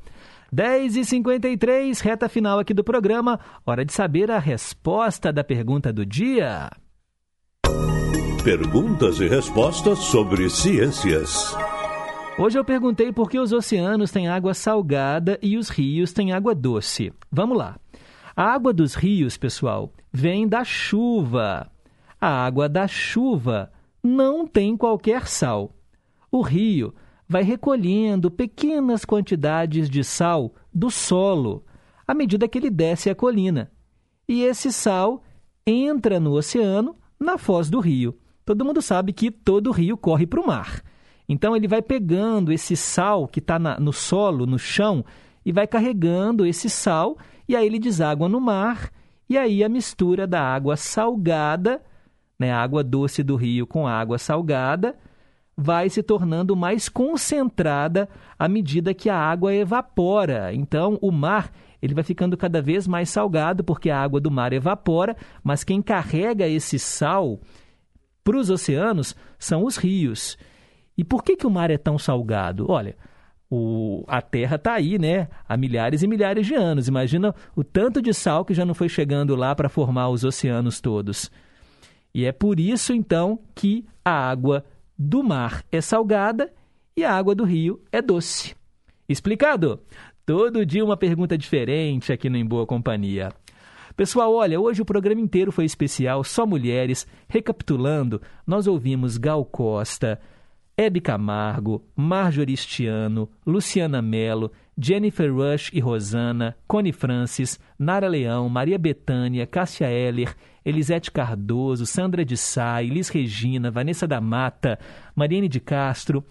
Speaker 2: 10h53, reta final aqui do programa. Hora de saber a resposta da pergunta do dia.
Speaker 31: Perguntas e respostas sobre ciências.
Speaker 2: Hoje eu perguntei por que os oceanos têm água salgada e os rios têm água doce. Vamos lá. A água dos rios, pessoal, vem da chuva. A água da chuva não tem qualquer sal. O rio vai recolhendo pequenas quantidades de sal do solo à medida que ele desce a colina. E esse sal entra no oceano na foz do rio. Todo mundo sabe que todo rio corre para o mar. Então ele vai pegando esse sal que está no solo, no chão, e vai carregando esse sal, e aí ele deságua no mar, e aí a mistura da água salgada, né, a água doce do rio com a água salgada, vai se tornando mais concentrada à medida que a água evapora. Então o mar ele vai ficando cada vez mais salgado porque a água do mar evapora, mas quem carrega esse sal para os oceanos são os rios. E por que, que o mar é tão salgado? Olha, o, a Terra está aí, né? Há milhares e milhares de anos. Imagina o tanto de sal que já não foi chegando lá para formar os oceanos todos. E é por isso, então, que a água do mar é salgada e a água do rio é doce. Explicado? Todo dia uma pergunta diferente aqui no Em Boa Companhia. Pessoal, olha, hoje o programa inteiro foi especial, só mulheres. Recapitulando, nós ouvimos Gal Costa, Hebe Camargo, Marjorie Stiano, Luciana Mello, Jennifer Rush e Rosana, Connie Francis, Nara Leão, Maria Bethânia, Cássia Eller, Elisete Cardoso, Sandra de Sá, Elis Regina, Vanessa da Mata, Mariane de Castro,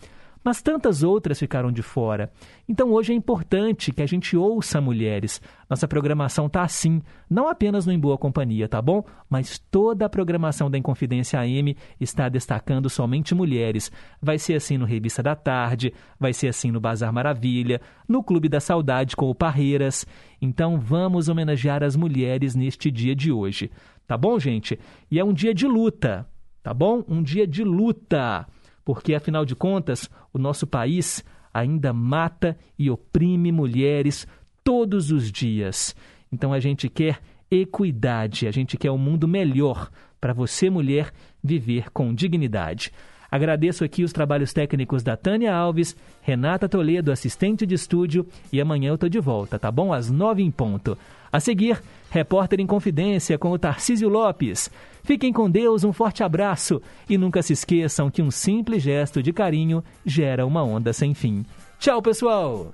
Speaker 2: mas tantas outras ficaram de fora. Então hoje é importante que a gente ouça mulheres. Nossa programação tá assim, não apenas no Em Boa Companhia, tá bom? Mas toda a programação da Inconfidência AM está destacando somente mulheres. Vai ser assim no Revista da Tarde, vai ser assim no Bazar Maravilha, no Clube da Saudade com o Parreiras. Então vamos homenagear as mulheres neste dia de hoje. Tá bom, gente? E é um dia de luta, tá bom? Um dia de luta porque afinal de contas, o nosso país ainda mata e oprime mulheres todos os dias. Então a gente quer equidade, a gente quer um mundo melhor para você, mulher, viver com dignidade. Agradeço aqui os trabalhos técnicos da Tânia Alves, Renata Toledo, assistente de estúdio, e amanhã eu tô de volta, tá bom? Às nove em ponto. A seguir, repórter em confidência com o Tarcísio Lopes. Fiquem com Deus, um forte abraço e nunca se esqueçam que um simples gesto de carinho gera uma onda sem fim. Tchau, pessoal!